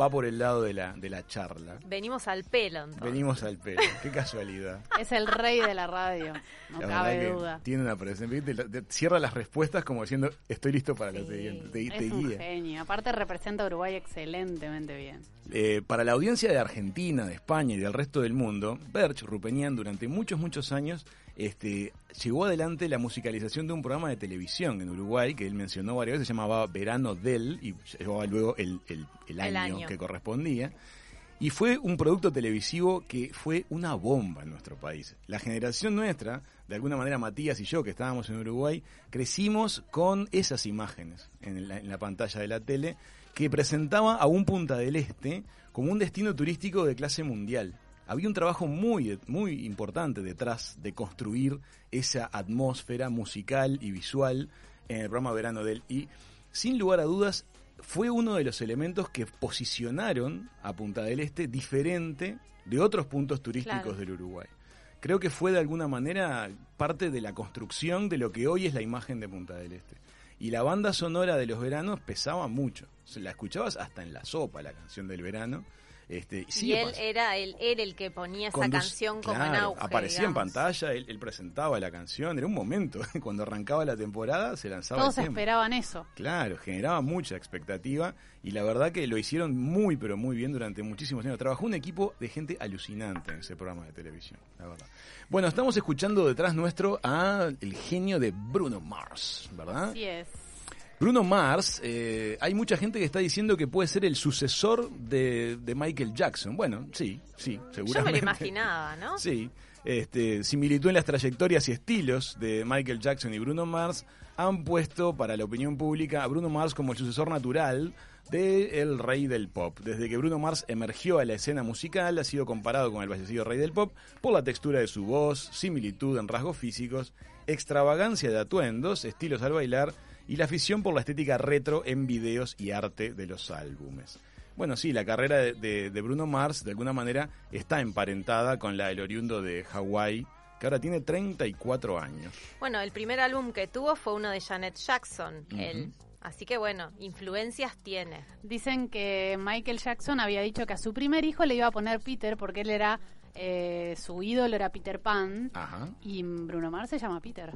va por el lado de la, de la charla. Venimos al pelo, entonces. Venimos al pelo, qué casualidad. (laughs) Es el rey de la radio, no La cabe duda. Tiene una presencia. Cierra las respuestas como diciendo, estoy listo para lo Sí, siguiente. Te, te es un guía. genio. Aparte representa a Uruguay excelentemente bien. Eh, para la audiencia de Argentina, de España y del resto del mundo, Berch Rupenian durante muchos, muchos años este, llevó adelante la musicalización de un programa de televisión en Uruguay, que él mencionó varias veces, se llamaba Verano del, y llevaba luego el, el- el El año, año. que correspondía. Y fue un producto televisivo que fue una bomba en nuestro país. La generación nuestra, de alguna manera Matías y yo, que estábamos en Uruguay, crecimos con esas imágenes en la, en la pantalla de la tele que presentaba a un Punta del Este como un destino turístico de clase mundial. Había un trabajo muy, muy importante detrás de construir esa atmósfera musical y visual en el programa Verano del y sin lugar a dudas fue uno de los elementos que posicionaron a Punta del Este diferente de otros puntos turísticos Claro. del Uruguay. Creo que fue de alguna manera parte de la construcción de lo que hoy es la imagen de Punta del Este. Y la banda sonora de los veranos pesaba mucho. Se la escuchabas hasta en la sopa, la canción del verano. Este, Y él era el, era el que ponía esa canción como en auge. Aparecía en pantalla, él, él presentaba la canción. Era un momento. (laughs) Cuando arrancaba la temporada, se lanzaba Todos el tema. esperaban eso. Claro, generaba mucha expectativa y la verdad que lo hicieron muy pero muy bien durante muchísimos años. Trabajó un equipo de gente alucinante en ese programa de televisión, la verdad. Bueno, estamos escuchando detrás nuestro a el genio de Bruno Mars, ¿verdad? Así es. Bruno Mars, eh, hay mucha gente que está diciendo que puede ser el sucesor de, de Michael Jackson. Bueno, sí, sí, Yo me seguramente. lo imaginaba, ¿no? Sí, este, similitud en las trayectorias y estilos de Michael Jackson y Bruno Mars han puesto para la opinión pública a Bruno Mars como el sucesor natural de el rey del pop. Desde que Bruno Mars emergió a la escena musical, ha sido comparado con el fallecido rey del pop por la textura de su voz, similitud en rasgos físicos, extravagancia de atuendos, estilos al bailar y la afición por la estética retro en videos y arte de los álbumes. Bueno, sí, la carrera de, de- de Bruno Mars de alguna manera está emparentada con la del oriundo de Hawái, que ahora tiene 34 años. Bueno, el primer álbum que tuvo fue uno de Janet Jackson, él. Así que bueno, influencias tiene. Dicen que Michael Jackson había dicho que a su primer hijo le iba a poner Peter porque él era eh, su ídolo era Peter Pan Ajá. y Bruno Mars se llama Peter.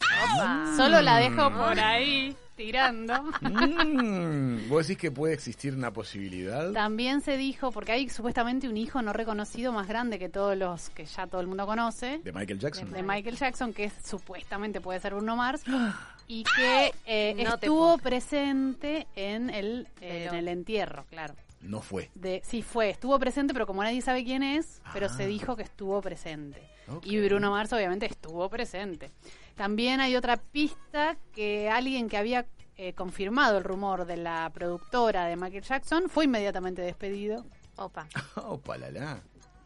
Opa. Solo la dejo por ahí tirando. Mm, ¿Vos decís que puede existir una posibilidad? También se dijo, porque hay supuestamente un hijo no reconocido más grande que todos los que ya todo el mundo conoce, ¿De Michael Jackson? de Michael Jackson, que es, supuestamente puede ser Bruno Mars, (gasps) y que eh, No estuvo presente en el, eh, en el entierro, claro. No fue. De, sí, fue, estuvo presente, pero como nadie sabe quién es, pero Ah. se dijo que estuvo presente. Y Bruno Mars obviamente estuvo presente. También hay otra pista que alguien que había eh, confirmado el rumor de la productora de Michael Jackson fue inmediatamente despedido, Opa. (laughs) Oh, palala.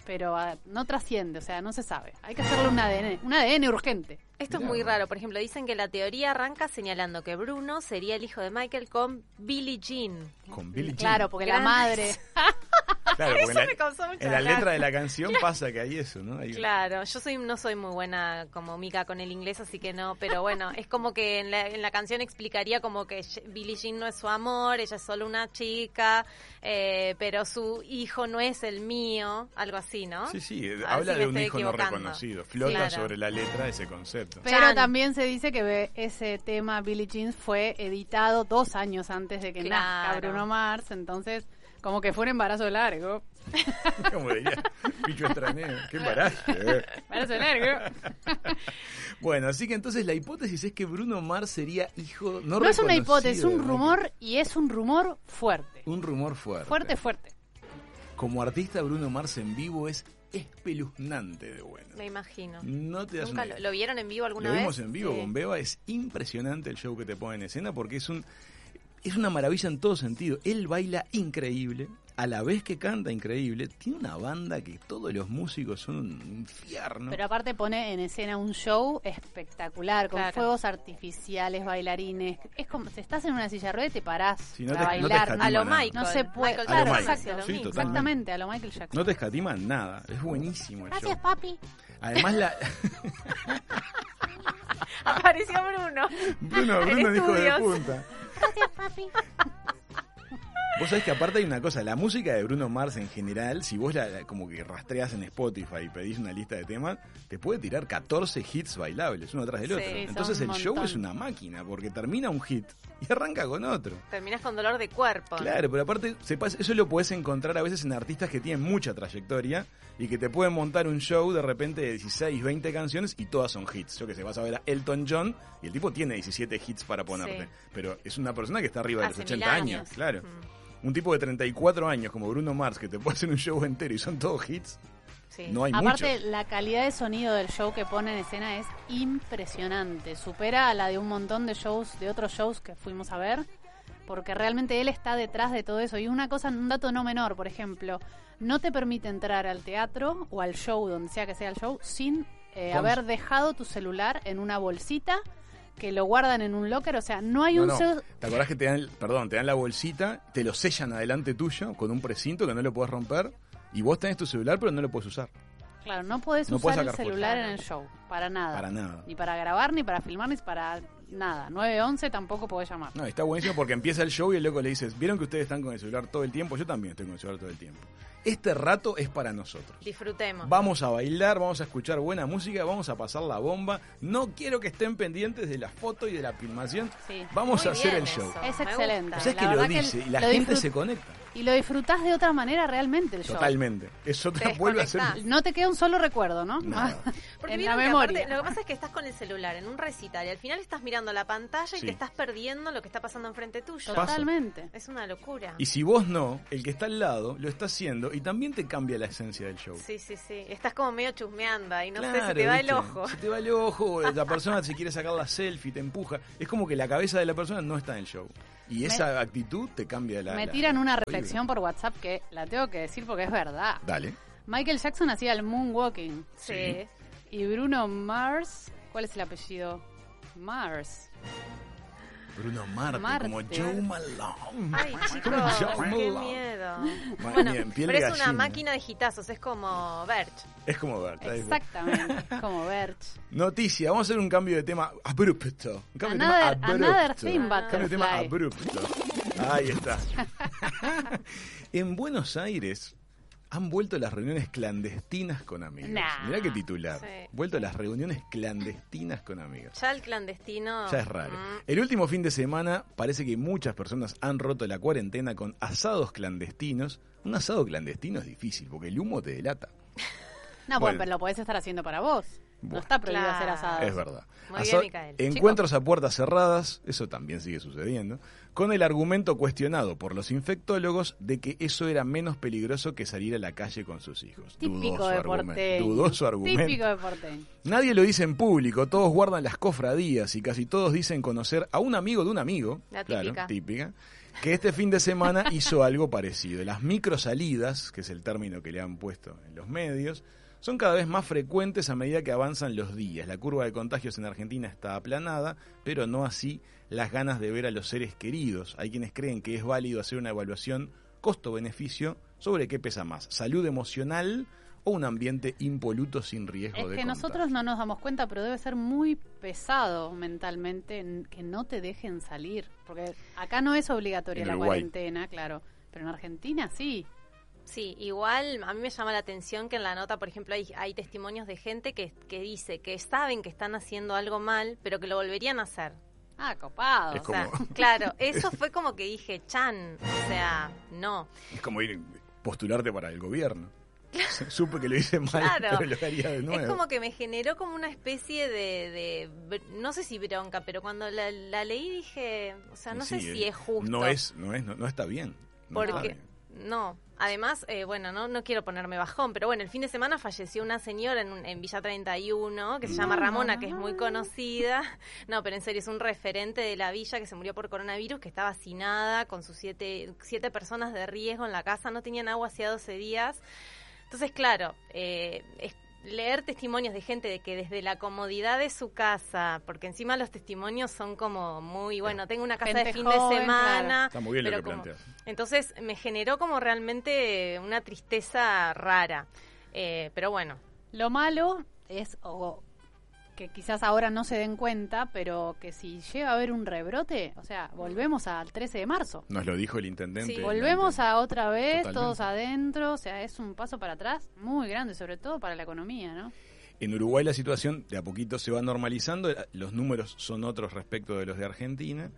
pero ah, no trasciende, o sea, no se sabe. Hay que hacerle un ADN, un ADN urgente. Esto es muy raro. Por ejemplo, dicen que la teoría arranca señalando que Bruno sería el hijo de Michael con Billie Jean. Con Billie Jean. Claro, porque la madre... (laughs) (laughs) Claro, Eso en la, me causó mucha en la letra de la (laughs) canción pasa que hay eso, ¿no? Hay- Claro, yo soy no soy muy buena como Mika con el inglés, así que no, pero bueno, es como que en la, en la canción explicaría como que Billie Jean no es su amor, ella es solo una chica, eh, pero su hijo no es el mío, algo así, ¿no? Sí, sí, A ver habla si de un hijo no reconocido. Flota Claro. sobre la letra ese concepto. Pero Chan. también se dice que ese tema Billie Jean fue editado dos años antes de que nazca. Bruno Mars, entonces como que fue un embarazo largo. (laughs) Como diría. Qué embarazo. eh. Embarazo largo. Bueno, así que entonces la hipótesis es que Bruno Mars sería hijo no No es una hipótesis, es un rumor y es un rumor fuerte. Un rumor fuerte. Fuerte, fuerte. Como artista, Bruno Mars en vivo es espeluznante de bueno. Me imagino. No te das ¿Nunca una lo, lo vieron en vivo alguna Lo vez? vimos en vivo Sí. con Beba, es impresionante el show que te pone en escena porque es un es una maravilla en todo sentido. Él baila increíble, a la vez que canta increíble, tiene una banda que todos los músicos son un infierno. Pero aparte pone en escena un show espectacular, con Claro. fuegos artificiales, bailarines. Es como si estás en una silla de ruedas y te parás Sí, no para te- no te bailar. A lo nada. Michael. No se puede. Michael Claro, exacto. Sí. Exactamente, a lo Michael Jackson. No te escatima nada, es buenísimo el Gracias, show. papi. Además la (laughs) Apareció Bruno. Bruno, Bruno dijo de punta. Gracias, papi. Vos sabés que aparte hay una cosa, la música de Bruno Mars en general, si vos la, la- como que rastreas en Spotify y pedís una lista de temas, te puede tirar 14 hits bailables, uno tras del Sí, otro. Entonces el show es una máquina, porque termina un hit y arranca con otro. Terminás con dolor de cuerpo. Claro, pero aparte, sepas, eso lo puedes encontrar a veces en artistas que tienen mucha trayectoria y que te pueden montar un show de repente de 16, 20 canciones y todas son hits. Yo que sé, vas a ver a Elton John y el tipo tiene 17 hits para ponerte. Sí. Pero es una persona que está arriba de los Hace 80 mil años. años. claro. Mm. Un tipo de 34 años como Bruno Mars que te puede hacer un show entero y son todos hits, Sí. no hay Aparte, muchos. la calidad de sonido del show que pone en escena es impresionante. Supera a la de un montón de shows, de otros shows que fuimos a ver, porque realmente él está detrás de todo eso. Y una cosa, un dato no menor, por ejemplo, no te permite entrar al teatro o al show, donde sea que sea el show, sin eh, haber dejado tu celular en una bolsita que lo guardan en un locker. O sea, no hay No, un... no. ¿Te acordás que te dan, perdón, te dan la bolsita, te lo sellan adelante tuyo con un precinto que no lo puedes romper y vos tenés tu celular pero no lo puedes usar? Claro, no podés No usar el celular en el show, para nada. Para nada. Ni para grabar, ni para filmar, ni para nada. 911 tampoco podés llamar. No, está buenísimo porque empieza el show y el loco le dices, ¿vieron que ustedes están con el celular todo el tiempo? Yo también estoy con el celular todo el tiempo. Este rato es para nosotros. Disfrutemos. Vamos a bailar, vamos a escuchar buena música, vamos a pasar la bomba. No quiero que estén pendientes de la foto y de la filmación. Sí. Vamos Muy a hacer el show. eso. Es Me excelente. sea, es La que lo que dice y la gente disfrut- se conecta. Y lo disfrutás de otra manera realmente el show. Totalmente. Eso te vuelve a ser... No te queda un solo recuerdo, ¿no? Nada. Porque (laughs) en la que memoria. aparte, lo que pasa es que estás con el celular en un recital y al final estás mirando la pantalla y Sí. te estás perdiendo lo que está pasando enfrente tuyo. Totalmente. Es una locura. Y si vos no, el que está al lado lo está haciendo y también te cambia la esencia del show. Sí, sí, sí. Estás como medio chusmeando y no sé, se te va ¿viste? el ojo. Se te va el ojo, o la (laughs) persona se quiere sacar la selfie, te empuja. Es como que la cabeza de la persona no está en el show. Y esa actitud te cambia la Me la- tiran una reflexión por WhatsApp que la tengo que decir porque es verdad. Dale. Michael Jackson hacía el moonwalking. Sí. Y Bruno Mars, ¿cuál es el apellido? Mars. Bruno Marte, Marte. como Joe Malone. Ay, (laughs) chicos, Joe qué Malone. miedo. Bueno, piel pero de es una máquina de gitazos, es como Berch. Es como bien. Exactamente. Como Birch. (laughs) Noticia, vamos a hacer un cambio de tema abrupto. Un cambio Another- de tema abrupto. thing, Cambio de tema abrupto. Ahí está. (laughs) en Buenos Aires han vuelto las reuniones clandestinas con amigos. Nah. Mirá qué titular. Sí. Vuelto las reuniones clandestinas con amigos. Ya el clandestino. Ya es raro. mm, El último fin de semana parece que muchas personas han roto la cuarentena con asados clandestinos. Un asado clandestino es difícil porque el humo te delata. (laughs) No, Bueno. pero lo podés estar haciendo para vos. Bueno. No está prohibido Claro. hacer asados. Es verdad. Muy Asa- bien, Micael. Encuentros a puertas cerradas, eso también sigue sucediendo, con el argumento cuestionado por los infectólogos de que eso era menos peligroso que salir a la calle con sus hijos. Típico Dudoso de. Dudoso argumento. Típico de porteño. Nadie lo dice en público, todos guardan las cofradías y casi todos dicen conocer a un amigo de un amigo, La claro, típica. típica, que este fin de semana (laughs) hizo algo parecido. Las microsalidas, que es el término que le han puesto en los medios, son cada vez más frecuentes a medida que avanzan los días. La curva de contagios en Argentina está aplanada, pero no así las ganas de ver a los seres queridos. Hay quienes creen que es válido hacer una evaluación costo-beneficio sobre qué pesa más, salud emocional o un ambiente impoluto sin riesgo Es de que nosotros no nos damos cuenta, pero debe ser muy pesado mentalmente en- que no te dejen salir. Porque acá no es obligatoria En la Uruguay. cuarentena, claro. Pero en Argentina sí. Sí, igual a mí me llama la atención que en la nota, por ejemplo, hay, hay testimonios de gente que, que dice que saben que están haciendo algo mal, pero que lo volverían a hacer. Ah, copado. Es O sea, claro, (laughs) eso fue como que dije, Chan, o sea, no. Es como ir postularte para el gobierno. (laughs) Supe que lo hice mal, Claro. pero lo haría de nuevo. Es como que me generó como una especie de, no sé si bronca, pero cuando la, la leí dije, o sea, no sé si eh, es justo. No es, no es, no, no está bien. No está Porque, bien. no, además, eh, bueno, no, no quiero ponerme bajón, pero bueno, el fin de semana falleció una señora en, en Villa 31 que se llama Ramona, que es muy conocida. (laughs) No, pero en serio, es un referente de la villa que se murió por coronavirus, que estaba hacinada con sus siete, siete personas de riesgo en la casa, no tenían agua hacía 12 días. Entonces, claro, eh, es- leer testimonios de gente de que desde la comodidad de su casa, porque encima los testimonios son como muy, bueno, tengo una casa de fin joven, de semana. Está muy bien lo que como- planteas. entonces me generó como realmente una tristeza rara. Eh, pero bueno, Lo malo es o, que quizás ahora no se den cuenta, pero que si llega a haber un rebrote, o sea, volvemos al 13 de marzo. Nos lo dijo el intendente. Sí. Volvemos a otra vez, Totalmente. todos adentro, o sea, es un paso para atrás muy grande, sobre todo para la economía, ¿no? En Uruguay la situación de a poquito se va normalizando, los números son otros respecto de los de Argentina.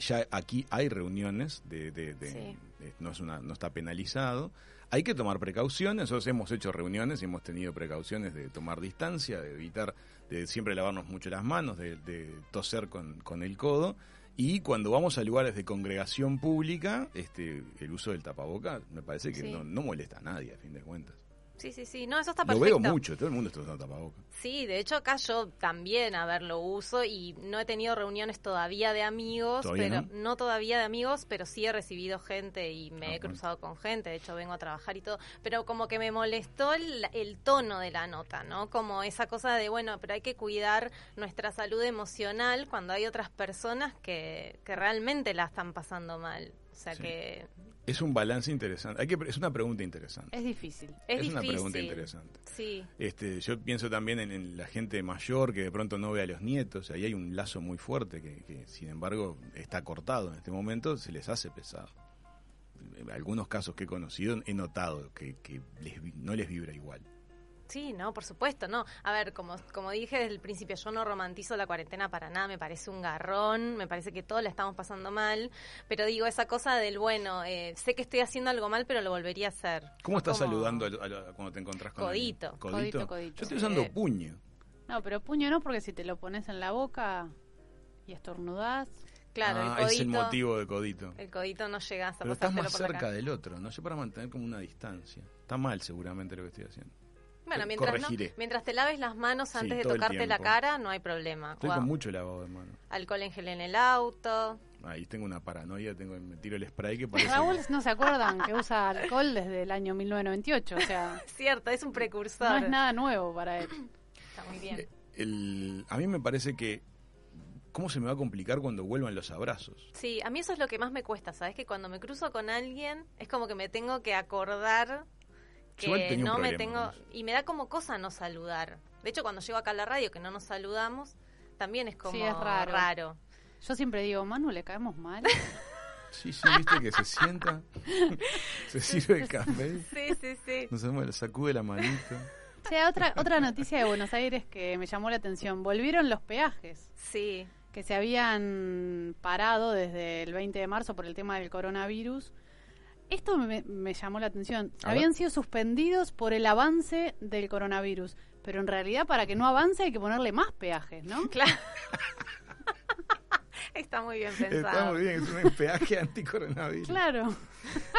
Ya aquí hay reuniones, de, de- de- Sí. de- no, es una, no está penalizado. Hay que tomar precauciones, nosotros hemos hecho reuniones y hemos tenido precauciones de tomar distancia, de evitar, de siempre lavarnos mucho las manos, de, de toser con, con el codo. Y cuando vamos a lugares de congregación pública, este, el uso del tapaboca me parece que Sí. no, no molesta a nadie, a fin de cuentas. Sí, sí, sí, no, eso está Lo perfecto. veo mucho, todo el mundo está usando tapaboca. Sí, de hecho acá yo también, a ver, lo uso y no he tenido reuniones todavía de amigos, ¿Todavía pero no? todavía de amigos, pero sí he recibido gente y me Ah, he bueno. cruzado con gente, de hecho vengo a trabajar y todo, pero como que me molestó el, el tono de la nota, ¿no? Como esa cosa de, bueno, pero hay que cuidar nuestra salud emocional cuando hay otras personas que, que realmente la están pasando mal. O sea Sí. que Es un balance interesante. Hay que, es una pregunta interesante. Es difícil. es, una difícil. pregunta interesante. Sí. Este, yo pienso también en, en la gente mayor que de pronto no ve a los nietos. Ahí hay un lazo muy fuerte que, que, sin embargo, está cortado en este momento. Se les hace pesado. En algunos casos que he conocido he notado que, que les no les vibra igual. Sí, no, por supuesto, no. A ver, como, como dije desde el principio, yo no romantizo la cuarentena para nada, me parece un garrón, me parece que todos la estamos pasando mal, pero digo, esa cosa del, bueno, eh, sé que estoy haciendo algo mal, pero lo volvería a hacer. ¿Cómo estás Como- saludando a a cuando te encontrás con alguien? Codito. Codito, codito. Yo estoy usando puño. No, pero puño no, porque si te lo pones en la boca y estornudás, Claro, Ah, el es el codito, motivo de codito. el codito no llegas a Pero estás más cerca del otro, ¿no? Yo para mantener como una distancia. Está mal seguramente lo que estoy haciendo. Bueno, mientras, no, mientras te laves las manos Sí, antes de todo el tocarte la cara, no hay problema. Estoy O con mucho lavado de mano. alcohol en gel en el auto. Ahí tengo una paranoia, tengo me tiro el spray que parece Raúl no se acuerdan que usa alcohol desde el año 1998, o sea, (laughs) Cierto, es un precursor. no es nada nuevo para él. Está muy bien. el, a mí me parece que cómo se me va a complicar cuando vuelvan los abrazos. Sí, a mí eso es lo que más me cuesta, ¿sabes? Que cuando me cruzo con alguien es como que me tengo que acordar que tenía un no me tengo... Y me da como cosa no saludar. De hecho, cuando llego acá a la radio que no nos saludamos, también es como Sí, es raro. raro. Yo siempre digo, Manu, le caemos mal. (laughs) Sí, sí, viste que se sienta, (laughs) se sirve el café, Sí, sí, sí. no se mueve, sacude la manito. Che, otra, otra noticia de Buenos Aires que me llamó la atención. Volvieron los peajes Sí, que se habían parado desde el 20 de marzo por el tema del coronavirus. Esto me, me llamó la atención. A ver. Habían sido suspendidos por el avance del coronavirus. Pero en realidad para que no avance hay que ponerle más peajes, ¿no? claro. (laughs) Está muy bien pensado. Está muy bien, es un peaje anticoronavirus. Claro.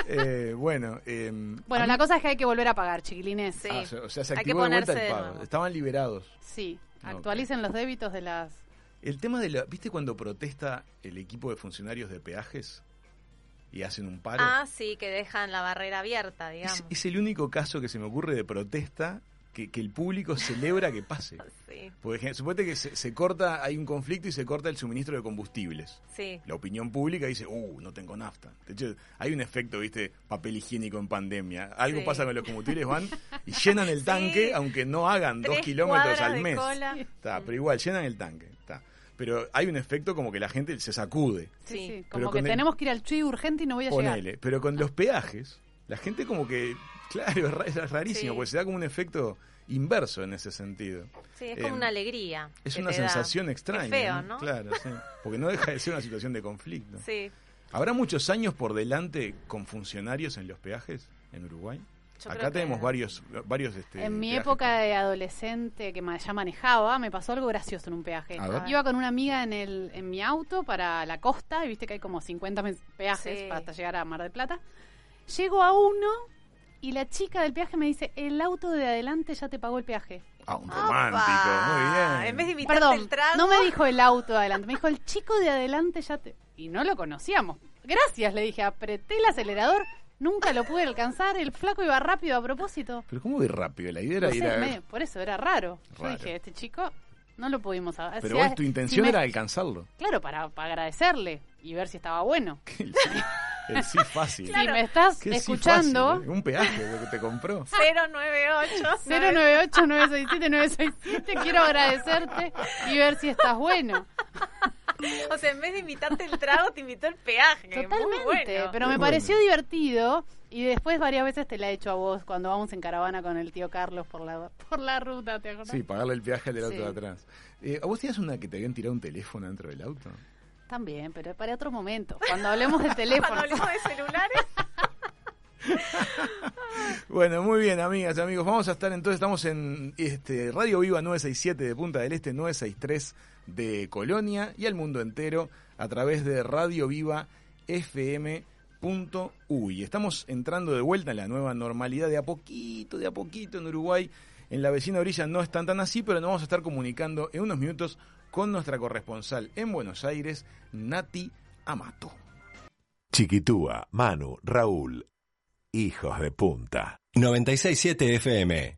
Eh, bueno, eh, Bueno, la mí- cosa es que hay que volver a pagar, chiquilines. Sí. Ah, o sea, o sea, se Hay que activó de vuelta el pago. Estaban liberados. Sí, actualicen los débitos de las... El tema de la, ¿viste cuando protesta el equipo de funcionarios de peajes y hacen un paro? Ah, sí, que dejan la barrera abierta, digamos. Es, es el único caso que se me ocurre de protesta que, que el público celebra que pase. (laughs) Sí, Porque suponete que se, se corta, hay un conflicto y se corta el suministro de combustibles. sí. La opinión pública dice, uh, no tengo nafta. De hecho, hay un efecto, viste, papel higiénico en pandemia. Algo Sí. pasa con los combustibles, van y llenan el (laughs) tanque, Sí. aunque no hagan dos kilómetros al mes. Está, pero igual, llenan el tanque. Pero hay un efecto como que la gente se sacude. Sí, Sí. sí, Pero como que el- tenemos que ir al chui urgente y no voy a llegar. Ponele. Pero con los peajes, la gente como que, claro, (laughs) es ra- es rarísimo, Sí. porque se da como un efecto inverso en ese sentido. Sí, es como Eh, una alegría. Es una da. sensación extraña. Qué feo, ¿no? Claro, sí. Porque no deja de ser una situación de conflicto. Sí. ¿Habrá muchos años por delante con funcionarios en los peajes en Uruguay? Yo Acá creo que- tenemos varios, varios este, En mi peajes. época de adolescente que ya manejaba, me pasó algo gracioso en un peaje. Iba con una amiga en el en mi auto para la costa y viste que hay como 50 mes- peajes Sí. para hasta llegar a Mar del Plata. Llego a uno y la chica del peaje me dice, el auto de adelante ya te pagó el peaje. Ah, un ¡Opa! romántico, muy bien. En vez de invitarte Perdón, el trago. no me dijo el auto de adelante, me dijo el chico de adelante ya te... Y no lo conocíamos. Gracias, le dije, apreté el acelerador, nunca lo pude alcanzar, el flaco iba rápido a propósito. Pero ¿cómo de rápido? La idea era No ir sé, a... me- por eso era raro. Yo dije, este chico no lo pudimos hacer. Pero vos, tu intención era alcanzarlo. Claro, para, para agradecerle y ver si estaba bueno. (laughs) El sí, sí fácil. Si me estás sí escuchando, ¿eh? Un peaje lo que te compró. 098. 098-967-967, quiero agradecerte y ver si estás bueno. O sea, en vez de invitarte el trago, te invitó el peaje. es muy Totalmente, bueno. pero Muy me bueno. pareció divertido y después varias veces te la he hecho a vos cuando vamos en caravana con el tío Carlos por la, por la ruta, ¿te acordás? Sí, pagarle el viaje al del auto Sí. de atrás. Eh, ¿A vos tenías una que te habían tirado un teléfono dentro del auto? También, pero para otro momento. Cuando hablemos de (laughs) teléfono. Cuando hablemos de celulares, (laughs) Bueno, muy bien, amigas, amigos. Vamos a estar entonces, estamos en este Radio Viva 967 de Punta del Este, 963 de Colonia y al mundo entero a través de Radio Viva FM.uy. Estamos entrando de vuelta en la nueva normalidad de a poquito, de a poquito en Uruguay. En la vecina orilla no están tan así, pero nos vamos a estar comunicando en unos minutos con nuestra corresponsal en Buenos Aires, Nati Amato. Chiquitúa, Manu, Raúl, hijos de punta. 967 FM.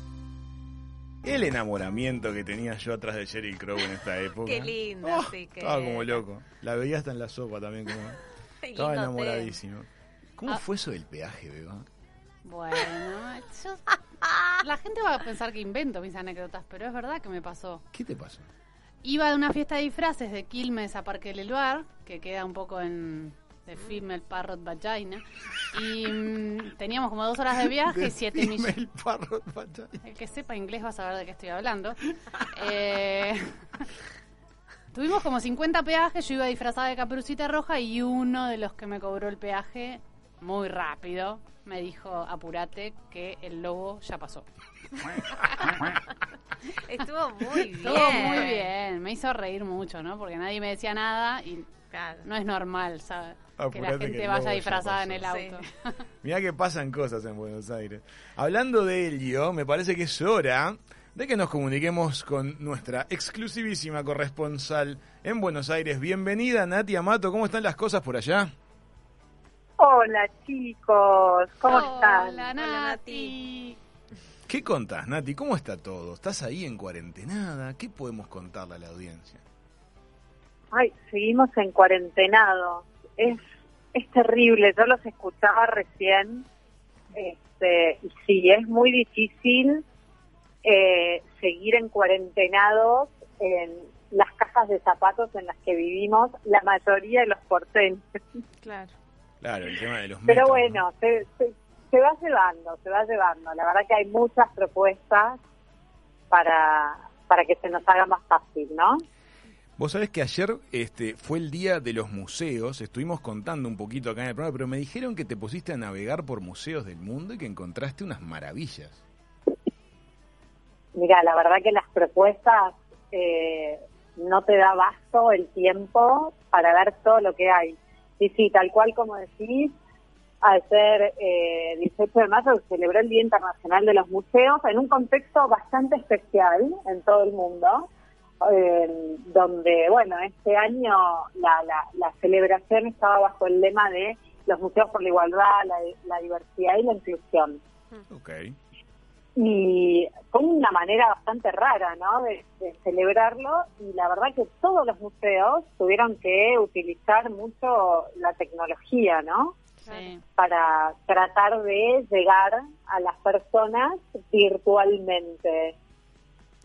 El enamoramiento que tenía yo atrás de Sheryl Crow en esta (laughs) época. qué linda, Oh, sí, que Estaba como loco. La veía hasta en la sopa también. Como... (laughs) Estaba enamoradísimo. ¿Cómo Ah. fue eso del peaje, Beba? Bueno, yo- (laughs) la gente va a pensar que invento mis anécdotas, pero es verdad que me pasó. ¿Qué te pasó? Iba a una fiesta de disfraces de Quilmes a Parque del Luar, que queda un poco en de Female Parrot Vagina, y mm, teníamos como dos horas de viaje y siete millones. El parrot vagina. El que sepa inglés va a saber de qué estoy hablando. Eh, (laughs) tuvimos como 50 peajes, yo iba disfrazada de caperucita roja y uno de los que me cobró el peaje, muy rápido, me dijo, apurate que el lobo ya pasó. (laughs) Estuvo muy bien. Estuvo muy bien, me hizo reír mucho, ¿no? Porque nadie me decía nada y Claro. no es normal, ¿sabes? Que Apurate la que gente vaya disfrazada en el auto. (laughs) Mirá que pasan cosas en Buenos Aires. Hablando de ello, me parece que es hora de que nos comuniquemos con nuestra exclusivísima corresponsal en Buenos Aires. Bienvenida, Nati Amato. ¿Cómo están las cosas por allá? Hola chicos, ¿cómo están? Hola, Nati. ¿Qué contás, Nati? ¿Cómo está todo? ¿Estás ahí en cuarentenada? ¿Qué podemos contarle a la audiencia? Ay, seguimos en cuarentenado. Es, es terrible, yo los escuchaba recién. Este, y sí, es muy difícil eh, seguir en cuarentenados en las cajas de zapatos en las que vivimos la mayoría de los porteños. Claro. Claro, el tema de los Pero metros, ¿no? bueno, se, se, se va llevando, se va llevando. La verdad que hay muchas propuestas para, para que se nos haga más fácil, ¿no? Vos sabés que ayer este, fue el día de los museos, estuvimos contando un poquito acá en el programa, pero me dijeron que te pusiste a navegar por museos del mundo y que encontraste unas maravillas. Mira, la verdad que las propuestas eh, no te da basto el tiempo para ver todo lo que hay. Y sí, tal cual como decís, ayer, eh, 18 de mayo, se celebró el Día Internacional de los Museos en un contexto bastante especial en todo el mundo, eh, donde, bueno, este año la, la, la celebración estaba bajo el lema de los museos por la igualdad, la, la diversidad y la inclusión. Ok. Y fue una manera bastante rara, ¿no? De, de celebrarlo y la verdad que todos los museos tuvieron que utilizar mucho la tecnología, ¿no? Sí. Para tratar de llegar a las personas virtualmente.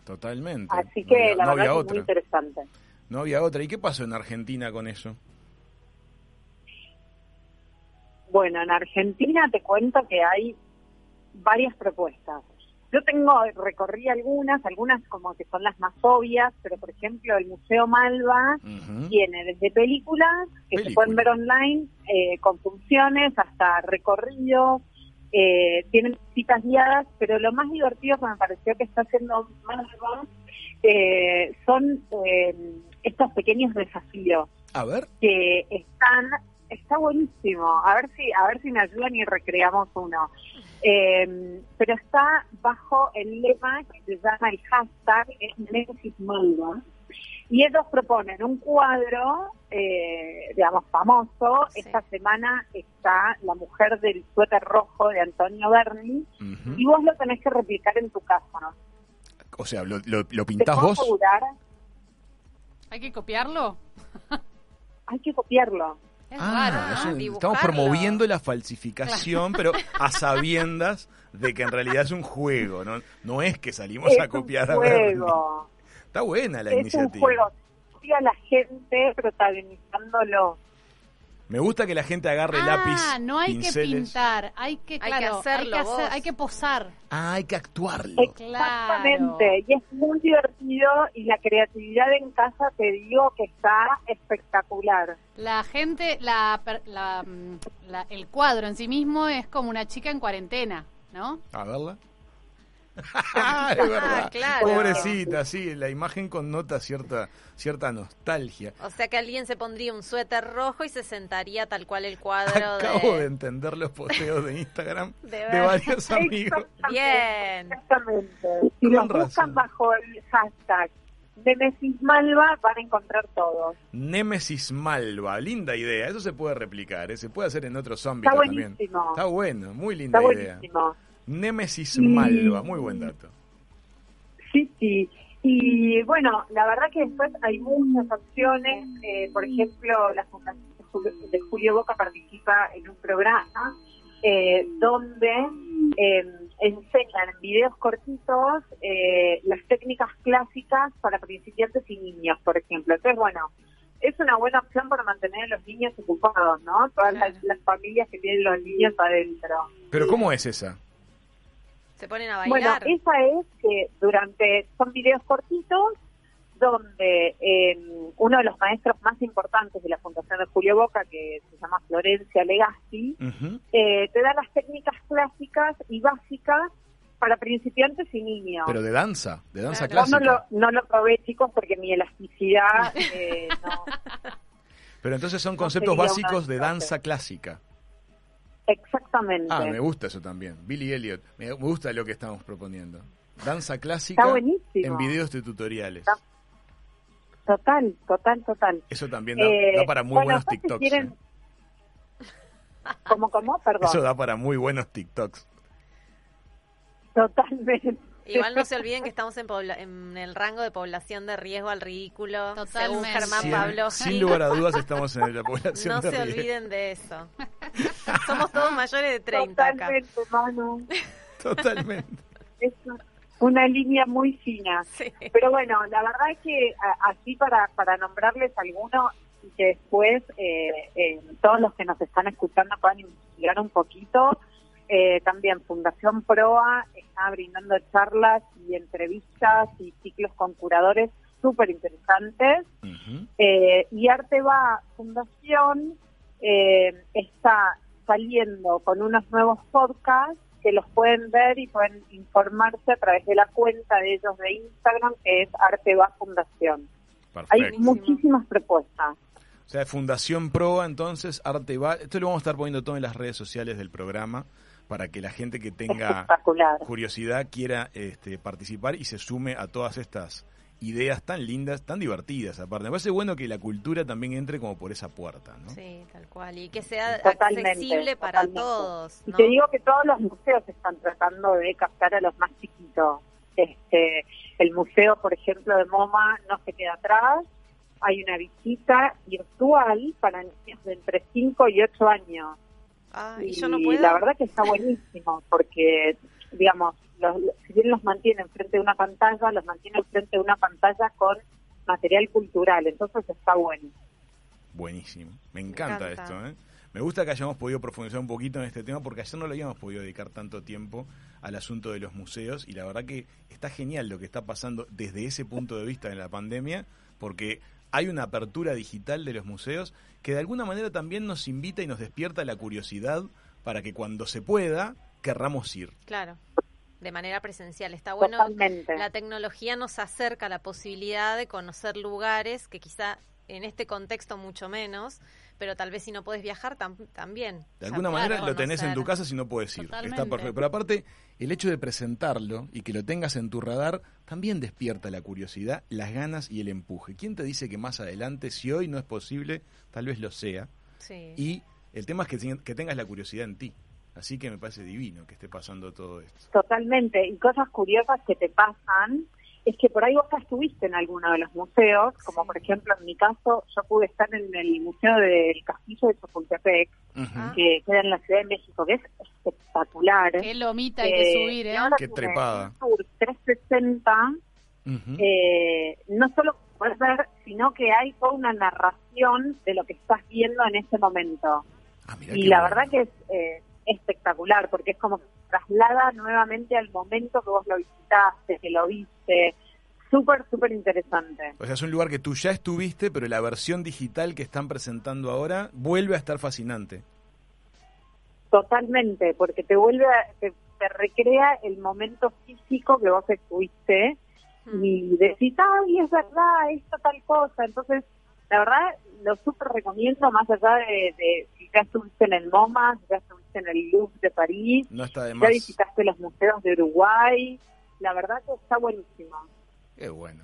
Totalmente. Así No que había- la no verdad es muy otra. interesante. No había otra. ¿Y qué pasó en Argentina con eso? Bueno, en Argentina te cuento que hay varias propuestas. Yo tengo, recorrí algunas, algunas como que son las más obvias, pero por ejemplo el Museo Malva tiene desde películas que se pueden ver online eh, con funciones hasta recorridos, eh, tienen citas guiadas, pero lo más divertido que me pareció que está haciendo Malva eh, son eh, estos pequeños desafíos A ver. que están está buenísimo. A ver si a ver si me ayudan y recreamos uno. Eh, pero está bajo el lema que se llama el hashtag es Nemesis Malva y ellos proponen un cuadro eh, digamos famoso Sí. esta semana está la mujer del suéter rojo de Antonio Berni y vos lo tenés que replicar en tu casa ¿no? O sea, ¿lo, lo, lo te pintás puedo vos? asegurar ¿Hay que copiarlo? (laughs) hay que copiarlo Es Ah, raro, ¿no? estamos promoviendo la falsificación, pero (laughs) a sabiendas de que en realidad es un juego, ¿no? No es que salimos es a copiar un a Bernie. Juego Está buena la es un iniciativa. juego sí a la gente protagonizándolo Me gusta que la gente agarre ah, lápiz, no hay que pinceles. pintar, hay que, Hay que claro, hacerlo hay, que vos. hay que posar. Ah, hay que actuarlo. Exactamente, y es muy divertido y la creatividad en casa te digo que está espectacular. La gente, la, per- la, mm, la- el cuadro en sí mismo es como una chica en cuarentena, ¿no? A verla. Ah, es verdad. claro. Pobrecita, sí, la imagen connota cierta cierta nostalgia. O sea que alguien se pondría un suéter rojo y se sentaría tal cual el cuadro (laughs) Acabo de de... entender los posteos de Instagram (laughs) De varios amigos. Bien. Exactamente. Si los razón. buscan bajo el hashtag Nemesis Malva van a encontrar todos. Némesis Malva, linda idea. Eso se puede replicar, ¿eh? se puede hacer en otros ámbitos Está también. buenísimo. Está bueno, muy linda Está idea. Némesis Y- Malva, muy buen dato. Sí, sí. Y bueno, la verdad que después hay muchas opciones. Eh, por ejemplo, la Fundación de Julio- Boca participa en un programa eh, donde eh, enseñan en videos cortitos eh, las técnicas clásicas para principiantes y niños, por ejemplo. Entonces, bueno, es una buena opción para mantener a los niños ocupados, ¿no? Todas las, las familias que tienen los niños adentro. Pero ¿cómo es esa? Se ponen a Bueno, bailar. esa es que durante, son videos cortitos donde eh, uno de los maestros más importantes de la Fundación de Julio Boca, que se llama Florencia Legazzi, Ujú. eh, te da las técnicas clásicas y básicas para principiantes y niños. Pero de danza, de danza Claro. Yo no clásica. lo, no lo probé, chicos, porque mi elasticidad (laughs) eh, no. Pero entonces son no conceptos básicos de danza clásica. Exactamente. Ah, me gusta eso también. Billy Elliot, me gusta lo que estamos proponiendo. Danza clásica en videos de tutoriales. Está- Total, total, total. Eso también da, Eh, da para muy bueno, buenos después si TikToks. quieren- ¿eh? ¿Cómo, cómo? (laughs) Perdón. Eso da para muy buenos TikToks. Totalmente. Igual no se olviden que estamos en, pobla- en el rango de población de riesgo al ridículo. Según Totalmente. Germán Sin, Pavlovsky. sin lugar a dudas estamos en la población No de se riesgo. olviden de eso. (laughs) Somos todos mayores de 30 acá. Totalmente, Manu. Totalmente. Es una línea muy fina. Sí. Pero bueno, la verdad es que así para, para nombrarles alguno y que después eh, eh, todos los que nos están escuchando puedan investigar un poquito, eh, también Fundación Proa está brindando charlas y entrevistas y ciclos con curadores súper interesantes. Ujú. Eh, y Arteba Fundación eh, está saliendo con unos nuevos podcasts que los pueden ver y pueden informarse a través de la cuenta de ellos de Instagram, que es Arte Va Fundación. Hay muchísimas propuestas. O sea, Fundación Proa, entonces, Arte Va. Esto lo vamos a estar poniendo todo en las redes sociales del programa para que la gente que tenga curiosidad quiera este, participar y se sume a todas estas ideas tan lindas, tan divertidas aparte. Me parece bueno que la cultura también entre como por esa puerta, ¿no? Sí, tal cual. Y que sea Totalmente, accesible para totalmente. todos. Y te digo que todos los museos están tratando de captar a los más chiquitos. Este, el museo, por ejemplo, de MoMA no se queda atrás. Hay una visita virtual para niños de entre 5 y 8 años. Ah, y y yo no puedo. la verdad que está buenísimo porque, digamos, los, si bien los mantiene enfrente de una pantalla, los mantiene enfrente de una pantalla con material cultural. Entonces está bueno. Buenísimo. Me encanta, encanta. esto, ¿eh? Me gusta que hayamos podido profundizar un poquito en este tema porque ayer no lo habíamos podido dedicar tanto tiempo al asunto de los museos y la verdad que está genial lo que está pasando desde ese punto de vista en la pandemia porque hay una apertura digital de los museos que de alguna manera también nos invita y nos despierta la curiosidad para que cuando se pueda querramos ir. Claro, de manera presencial. Está bueno. Totalmente. La tecnología nos acerca a la posibilidad de conocer lugares que quizá en este contexto mucho menos, pero tal vez si no puedes viajar tam- también. De alguna manera lo tenés en tu casa si no puedes ir. Está Totalmente. perfecto. Pero aparte, el hecho de presentarlo y que lo tengas en tu radar también despierta la curiosidad, las ganas y el empuje. ¿Quién te dice que más adelante, si hoy no es posible, tal vez lo sea? Sí. Y el tema es que, que tengas la curiosidad en ti. Así que me parece divino que esté pasando todo esto. Totalmente. Y cosas curiosas que te pasan es que por ahí vos ya estuviste en alguno de los museos, como Sí. por ejemplo en mi caso, yo pude estar en el Museo del Castillo de Chapultepec, que queda en la Ciudad de México, que es espectacular. Qué lomita hay que Eh, subir, ¿eh? Qué trepada. tour 360, Ujú. eh, no solo puedes ver, sino que hay toda una narración de lo que estás viendo en ese momento. Ah, Y la bueno. verdad que es eh, espectacular, porque es como que traslada nuevamente al momento que vos lo visitaste, que lo viste. Súper, súper interesante. O sea, es un lugar que tú ya estuviste, pero la versión digital que están presentando ahora vuelve a estar fascinante. Totalmente, porque te vuelve, a, te, te recrea el momento físico que vos estuviste Mm. y decís, ay, es verdad, esto tal cosa. Entonces, la verdad, lo súper recomiendo, más allá de, de si ya estuviste en el MoMA, si ya estuviste en el Louvre de París, No está de ya más. visitaste los museos de Uruguay. La verdad que está buenísimo. Qué bueno.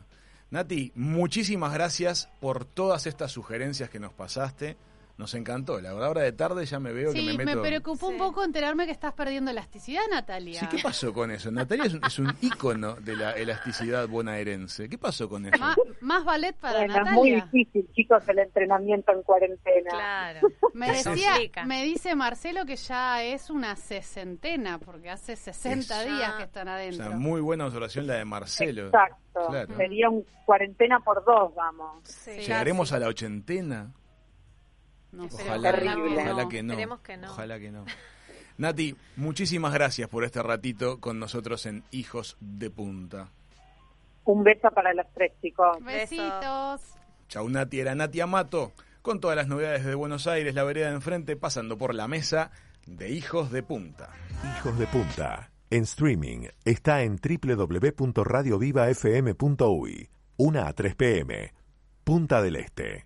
Nati, muchísimas gracias por todas estas sugerencias que nos pasaste. Nos encantó. La verdad, ahora de tarde ya me veo que Sí, me me meto. preocupó un poco enterarme que estás perdiendo elasticidad, Natalia. Sí, ¿qué pasó con eso? Natalia es un, es un ícono de la elasticidad bonaerense. ¿Qué pasó con eso? Má- más ballet para Bueno, es muy Natalia. difícil, chicos, el entrenamiento en cuarentena. Claro. (laughs) Me decía, me dice Marcelo que ya es una sesentena, porque hace 60 Es- días que están O adentro. sea, muy buena observación la de Marcelo. Exacto. Claro. Sería un cuarentena por dos, vamos. Sí. ¿Llegaremos a la ochentena? No sé, Ojalá, Terrible. ojalá que no. Esperemos que no. Ojalá que no. Nati, muchísimas gracias por este ratito con nosotros en Hijos de Punta. Un beso para los tres, chicos. Besitos. Chau Nati, era Nati Amato, con todas las novedades de Buenos Aires, la vereda de enfrente, pasando por la mesa de Hijos de Punta. Hijos de Punta. En streaming está en www.radiovivafm.uy. 1 a 3 pm. Punta del Este.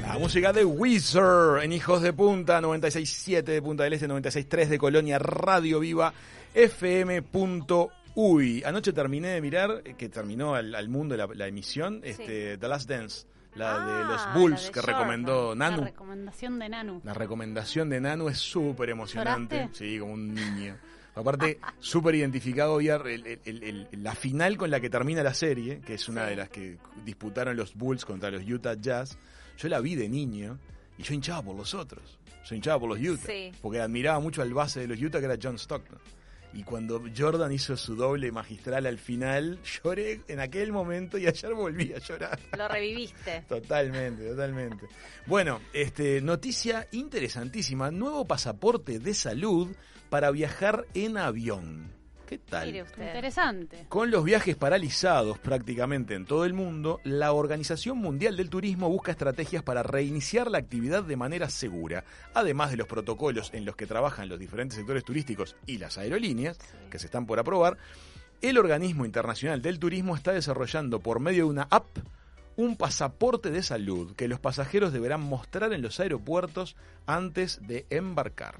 La música de Wizard en Hijos de Punta, 96.7 de Punta del Este, 96.3 de Colonia, Radio Viva, FM.uy. Anoche terminé de mirar, eh, que terminó al, al mundo la, la emisión, este, The Last Dance, la de Ah, los la Bulls de que Jordan. recomendó La Nanu. recomendación de Nanu. La recomendación de Nanu es súper emocionante. ¿Lloraste? Sí, como un niño. Aparte, súper identificado había el- el- el- el- la final con la que termina la serie, que es una Sí. de las que disputaron los Bulls contra los Utah Jazz. Yo la vi de niño y yo hinchaba por los otros. se hinchaba por los Utah, Sí. porque admiraba mucho al base de los Utah que era John Stockton. Y cuando Jordan hizo su doble magistral al final, lloré en aquel momento y ayer volví a llorar. Lo reviviste. (laughs) Totalmente, totalmente. Bueno, este, noticia interesantísima. Nuevo pasaporte de salud para viajar en avión. ¿Qué tal? Mire usted. Interesante. Con los viajes paralizados prácticamente en todo el mundo, la Organización Mundial del Turismo busca estrategias para reiniciar la actividad de manera segura, además de los protocolos en los que trabajan los diferentes sectores turísticos y las aerolíneas, que se están por aprobar. El Organismo Internacional del Turismo está desarrollando por medio de una app un pasaporte de salud que los pasajeros deberán mostrar en los aeropuertos antes de embarcar.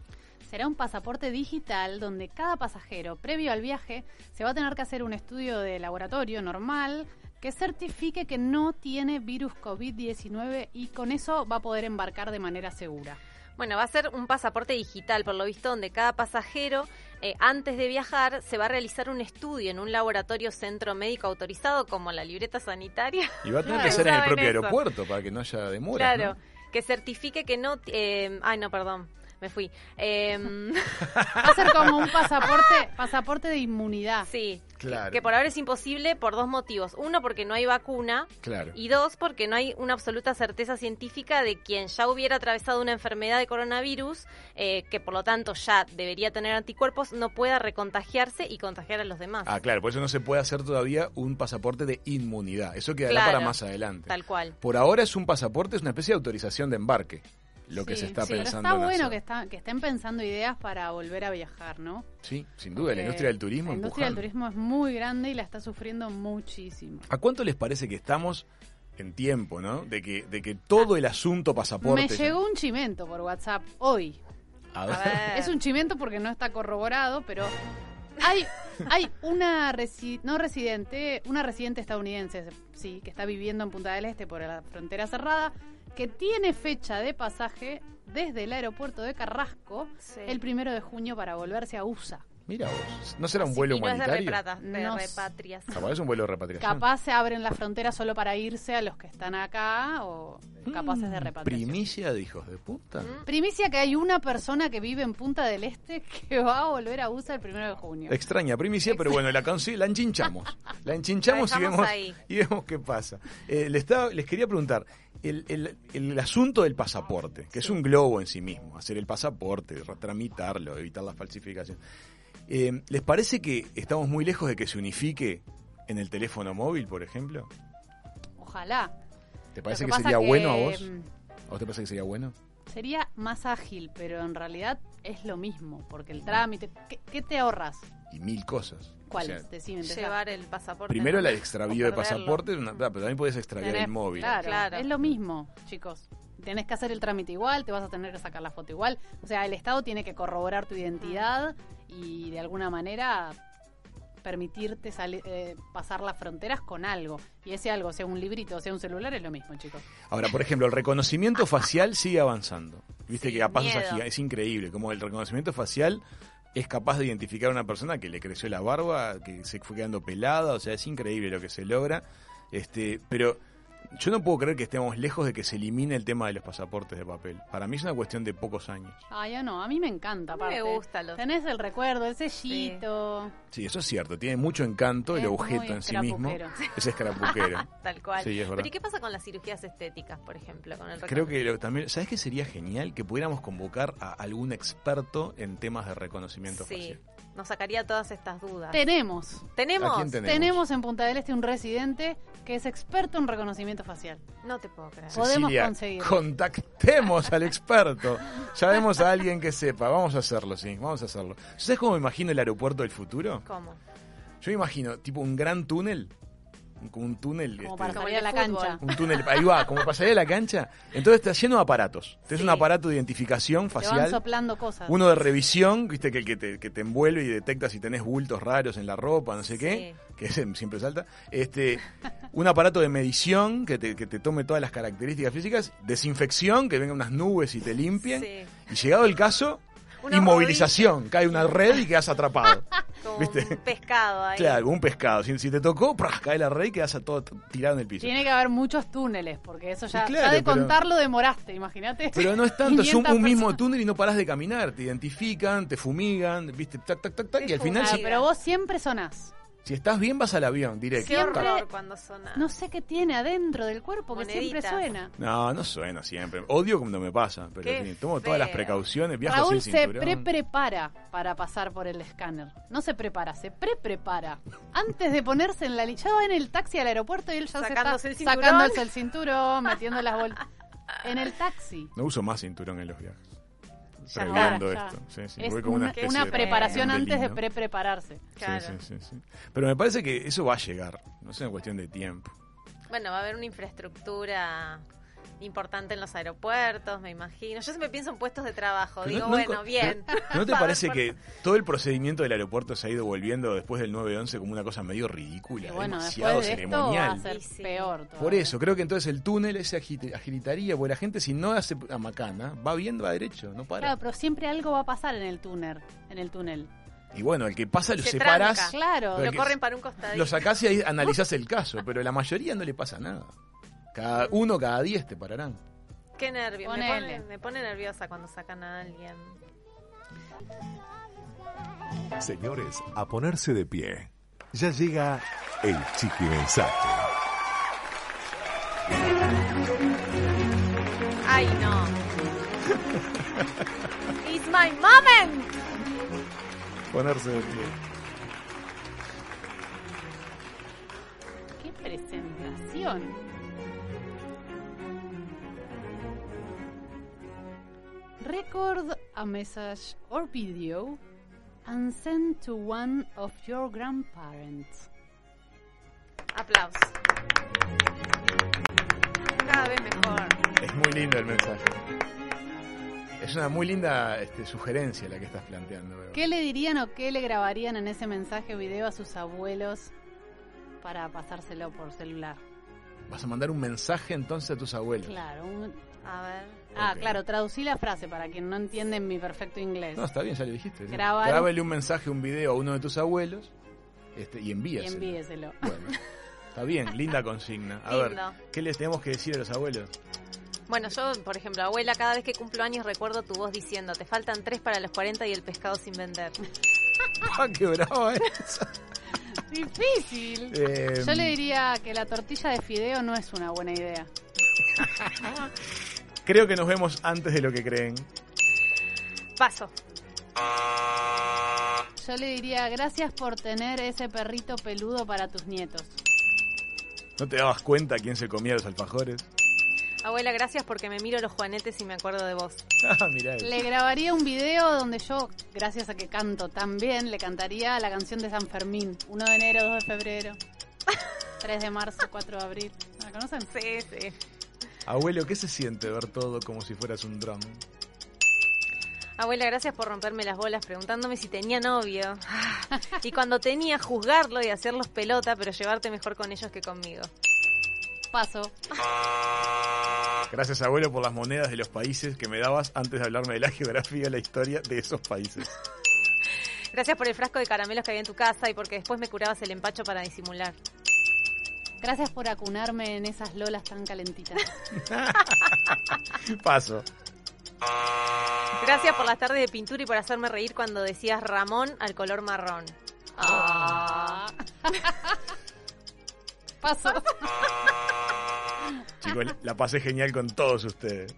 Será un pasaporte digital donde cada pasajero, previo al viaje, se va a tener que hacer un estudio de laboratorio normal que certifique que no tiene virus COVID-19 y con eso va a poder embarcar de manera segura. Bueno, va a ser un pasaporte digital, por lo visto, donde cada pasajero, eh, antes de viajar, se va a realizar un estudio en un laboratorio centro médico autorizado, como la libreta sanitaria. Y va a tener Claro. que (laughs) ser en el propio eso. aeropuerto para que no haya demora. claro, que certifique que no... eh, ay, no, perdón, me fui. Em, (laughs) Va a ser como un pasaporte, pasaporte de inmunidad. sí, Claro. que por ahora es imposible por dos motivos. Uno, porque no hay vacuna. Claro. Y dos, porque no hay una absoluta certeza científica de quien ya hubiera atravesado una enfermedad de coronavirus, eh, que por lo tanto ya debería tener anticuerpos, no pueda recontagiarse y contagiar a los demás. Ah, claro, por eso no se puede hacer todavía un pasaporte de inmunidad. Eso quedará Claro, para más adelante. Tal cual. Por ahora es un pasaporte, es una especie de autorización de embarque, lo que Sí, se está sí, pero pensando está en bueno hacer. que, está- que estén pensando ideas para volver a viajar, ¿no? Sí, sin duda, la industria del turismo La industria del turismo es muy grande y la está sufriendo muchísimo. ¿A cuánto les parece que estamos en tiempo, no? De que, de que todo el asunto pasaporte... Me llegó un chimento por WhatsApp hoy. A ver. Es un chimento porque no está corroborado, pero hay, hay una resi- no residente, una residente estadounidense, sí, que está viviendo en Punta del Este por la frontera cerrada, que tiene fecha de pasaje desde el aeropuerto de Carrasco Sí. el primero de junio para volverse a USA. Mira vos, ¿no será un vuelo y no es de, humanitario? No repatriación. Capaz es un vuelo de repatriación. Capaz se abren las fronteras solo para irse a los que están acá o capaces de Mm, repatriación. Primicia de hijos de puta. Mm. Primicia que hay una persona que vive en Punta del Este que va a volver a USA el primero de junio. Extraña primicia, pero bueno, la, la enchinchamos. (laughs) La enchinchamos La y vemos, ahí. y vemos qué pasa. Eh, estaba- les quería preguntar, el, el- el asunto del pasaporte, que es un globo en sí mismo, hacer el pasaporte, tramitarlo, evitar la falsificación. Eh, ¿Les parece que estamos muy lejos de que se unifique en el teléfono móvil, por ejemplo? Ojalá. ¿Te parece que, sería que, bueno a vos? mm, ¿A vos te parece que sería bueno? Sería más ágil, pero en realidad es lo mismo, porque el trámite... ¿Qué, qué te ahorras? Y mil cosas. O Decime, empezá. Llevar el pasaporte. primero el extravío de O pasaporte, una- pero también puedes extraviar Tenés- el móvil. Claro, Claro. es lo mismo, chicos. Tenés que hacer el trámite igual, te vas a tener que sacar la foto igual. O sea, el Estado tiene que corroborar tu identidad y de alguna manera permitirte sali- eh, pasar las fronteras con algo. Y ese algo, sea un librito, sea un celular, es lo mismo, chicos. Ahora, por ejemplo, el reconocimiento facial sigue avanzando. Viste Sí, que a pasos agigantados. Es increíble. Como el reconocimiento facial es capaz de identificar a una persona que le creció la barba, que se fue quedando pelada. O sea, es increíble lo que se logra. Este, pero yo no puedo creer que estemos lejos de que se elimine el tema de los pasaportes de papel. Para mí es una cuestión de pocos años. Ah, ya no, a mí me encanta. A mí me aparte. gusta los- Tenés el recuerdo, el sellito. Sí, eso es cierto. Tiene mucho encanto el Es objeto muy en sí mismo. (laughs) Es escarapuquero. (laughs) Tal cual. Sí, es verdad. Pero ¿y qué pasa con las cirugías estéticas, por ejemplo? Con el Creo que lo- también, ¿sabes qué sería genial? Que pudiéramos convocar a algún experto en temas de reconocimiento Sí, facial. Nos sacaría todas estas dudas. Tenemos. ¿Tenemos? ¿A quién tenemos? Tenemos en Punta del Este un residente que es experto en reconocimiento facial. No te puedo creer. Podemos Cecilia, conseguirlo. contactemos al (laughs) experto. Llamemos a alguien que sepa. Vamos a hacerlo, sí, vamos a hacerlo. ¿Sabes cómo me imagino el aeropuerto del futuro? ¿Cómo? Yo me imagino tipo un gran túnel, como un túnel, Como este, para salir a la cancha. un túnel, ahí va, como pasaría la cancha. Entonces está lleno de aparatos. Sí. un aparato de identificación Te van facial. soplando cosas. Uno de revisión, viste que el que te, que te envuelve y detecta si tenés bultos raros en la ropa, no sé qué, que ese siempre salta. Este, un aparato de medición que te, que te tome todas las características físicas, desinfección, que vengan unas nubes y te limpien. Sí. Y llegado el caso, inmovilización, cae una red y quedas atrapado. (laughs) Como ¿Viste? un pescado ahí. Claro, un pescado. Si, si te tocó, ¡prah! cae la red y quedas a todo tirado en el piso. Tiene que haber muchos túneles, porque eso ya, Sí, claro, ya de pero- contarlo demoraste, imagínate. Pero no es tanto, es un, 500 un mismo túnel y no parás de caminar. Te identifican, te fumigan, viste, tac, tac, tac, tac. Y al final, si, pero vos siempre sonás. Si estás bien, vas al avión, directo. Qué horror cuando suena. No sé qué tiene adentro del cuerpo que siempre suena. No, no suena siempre. Odio cuando me pasa, pero Qué tomo todas las precauciones, viajo Raúl sin se pre-prepara para pasar por el escáner. No se prepara, se pre-prepara. Antes de ponerse en la lista, ya va en el taxi al aeropuerto y él ya Sacándose el se está cinturón. sacándose el cinturón, metiendo las bolsas. En el taxi. No uso más cinturón en los viajes. Previendo ya. esto. Sí, sí, es voy como una, una, de- preparación de antes de pre-prepararse. Sí, Claro. sí, sí, sí. Pero me parece que eso va a llegar. No es una cuestión de tiempo. Bueno, va a haber una infraestructura importante en los aeropuertos, me imagino. Yo siempre pienso en puestos de trabajo. Pero Digo, no- no bueno, bien. ¿No te (laughs) a parece que todo el procedimiento del aeropuerto se ha ido volviendo después del 9-11 como una cosa medio ridícula? Bueno, demasiado después de esto va ceremonial. a ser Sí, sí. peor. todavía. Por eso, creo que entonces el túnel ese agit- agilitaría, porque la gente si no hace a macana, va viendo a derecho, no para. Claro, pero siempre algo va a pasar en el túnel. En el túnel. Y bueno, el que pasa lo Se separás, tranca. Claro. Lo corren para un costadito. lo sacás y ahí analizás (laughs) el caso, pero la mayoría no le pasa nada. Cada uno cada diez te pararán. Qué nervio. Me Ponele. pone, me pone nerviosa cuando sacan a alguien. Señores, a ponerse de pie. Ya llega el chiqui mensaje. Ay, no. It's my moment. Ponerse de pie. ¡Qué presentación! Record a message or video and send to one of your grandparents. Aplausos. Cada vez mejor. Es muy lindo el mensaje. Es una muy linda este, sugerencia la que estás planteando. Bebo. ¿Qué le dirían o qué le grabarían en ese mensaje o video a sus abuelos para pasárselo por celular? Vas a mandar un mensaje entonces a tus abuelos. Claro. un- A ver. Ah, claro, traducí la frase para quien no entiende mi perfecto inglés. No, está bien, ya lo dijiste. sí. Grabar- Grábale un mensaje, un video a uno de tus abuelos este, y y envíaselo. envíeselo. Bueno, está bien, (laughs) linda consigna. A Lindo. ver, ¿qué les tenemos que decir a los abuelos? Bueno, yo, por ejemplo, abuela, cada vez que cumplo años recuerdo tu voz diciendo, te faltan tres para los 40 y el pescado sin vender. (laughs) ¡Ah, qué brava esa! (laughs) Difícil. Eh, Yo le diría que la tortilla de fideo no es una buena idea. Creo que nos vemos antes de lo que creen. Paso. Yo le diría gracias por tener ese perrito peludo para tus nietos. ¿No te dabas cuenta quién se comía los alfajores? Abuela, gracias porque me miro los juanetes y me acuerdo de vos. (laughs) Ah, mirá eso. Le grabaría un video donde yo, gracias a que canto tan bien, le cantaría la canción de San Fermín. 1 de enero, 2 de febrero, (laughs) 3 de marzo, 4 de abril. ¿La conocen? Sí, sí. Abuelo, ¿qué se siente ver todo como si fueras un drum? Abuela, gracias por romperme las bolas preguntándome si tenía novio. Y cuando tenía, juzgarlo y hacerlos pelota, pero llevarte mejor con ellos que conmigo. Paso. Gracias, abuelo, por las monedas de los países que me dabas antes de hablarme de la geografía y la historia de esos países. Gracias por el frasco de caramelos que había en tu casa y porque después me curabas el empacho para disimular. Gracias por acunarme en esas lolas tan calentitas. (laughs) Paso. Gracias por las tardes de pintura y por hacerme reír cuando decías Ramón al color marrón. Ah. (laughs) Paso. Chicos, la pasé genial con todos ustedes.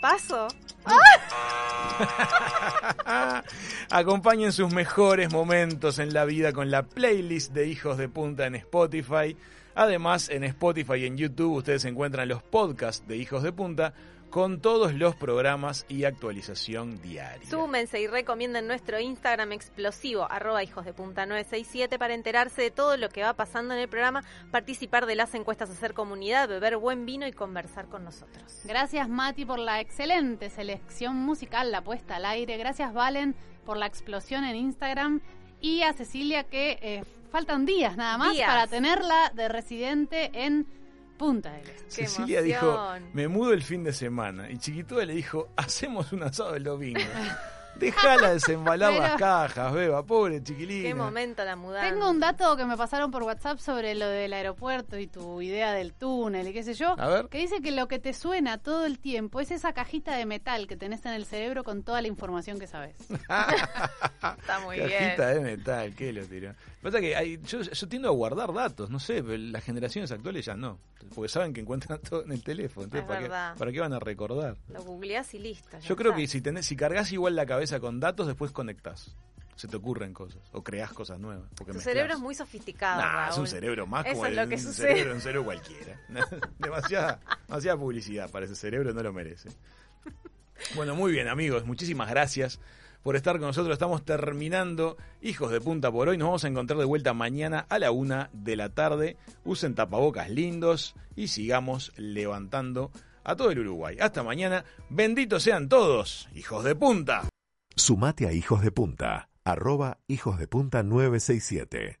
¿Paso? (laughs) Acompañen sus mejores momentos en la vida con la playlist de Hijos de Punta en Spotify. Además, en Spotify y en YouTube ustedes encuentran los podcasts de Hijos de Punta con todos los programas y actualización diaria. Súmense y recomienden nuestro Instagram explosivo, arroba hijos de punta 967, para enterarse de todo lo que va pasando en el programa, participar de las encuestas, hacer comunidad, beber buen vino y conversar con nosotros. Gracias Mati por la excelente selección musical, la puesta al aire. Gracias Valen por la explosión en Instagram. Y a Cecilia que eh, faltan días nada más Días. para tenerla de residente en Punta del Este. Qué Cecilia dijo, me mudo el fin de semana. Y Chiquitúa le dijo, hacemos un asado el domingo. (laughs) Dejala desembalar Pero- las cajas, beba, pobre chiquilina. Qué momento la mudanza. Tengo un dato que me pasaron por WhatsApp sobre lo del aeropuerto y tu idea del túnel y qué sé yo. A ver. Que dice que lo que te suena todo el tiempo es esa cajita de metal que tenés en el cerebro con toda la información que sabes. (laughs) Está muy bien. Cajita de metal, ¿qué lo tiró? Pasa que hay- yo, yo tiendo a guardar datos, no sé, las generaciones actuales ya no. Porque saben que encuentran (laughs) todo en el teléfono. Entonces, Es ¿para, qué. ¿para qué van a recordar? Lo googleás y listo. Yo creo que si tenés, si cargas igual la cabeza con datos, después conectás. Se te ocurren cosas. O creás cosas nuevas. Porque Tu cerebro es muy sofisticado. Nah, es un Raúl. cerebro más Eso como es lo el- que un sucede. cerebro, un cerebro cualquiera. (laughs) demasiada, demasiada publicidad para ese cerebro, no lo merece. Bueno, muy bien, amigos. Muchísimas gracias por estar con nosotros. Estamos terminando Hijos de Punta por hoy. Nos vamos a encontrar de vuelta mañana a la una de la tarde. Usen tapabocas lindos y sigamos levantando a todo el Uruguay. Hasta mañana. Benditos sean todos, hijos de punta. Sumate a Hijos de Punta, arroba Hijos de Punta 967.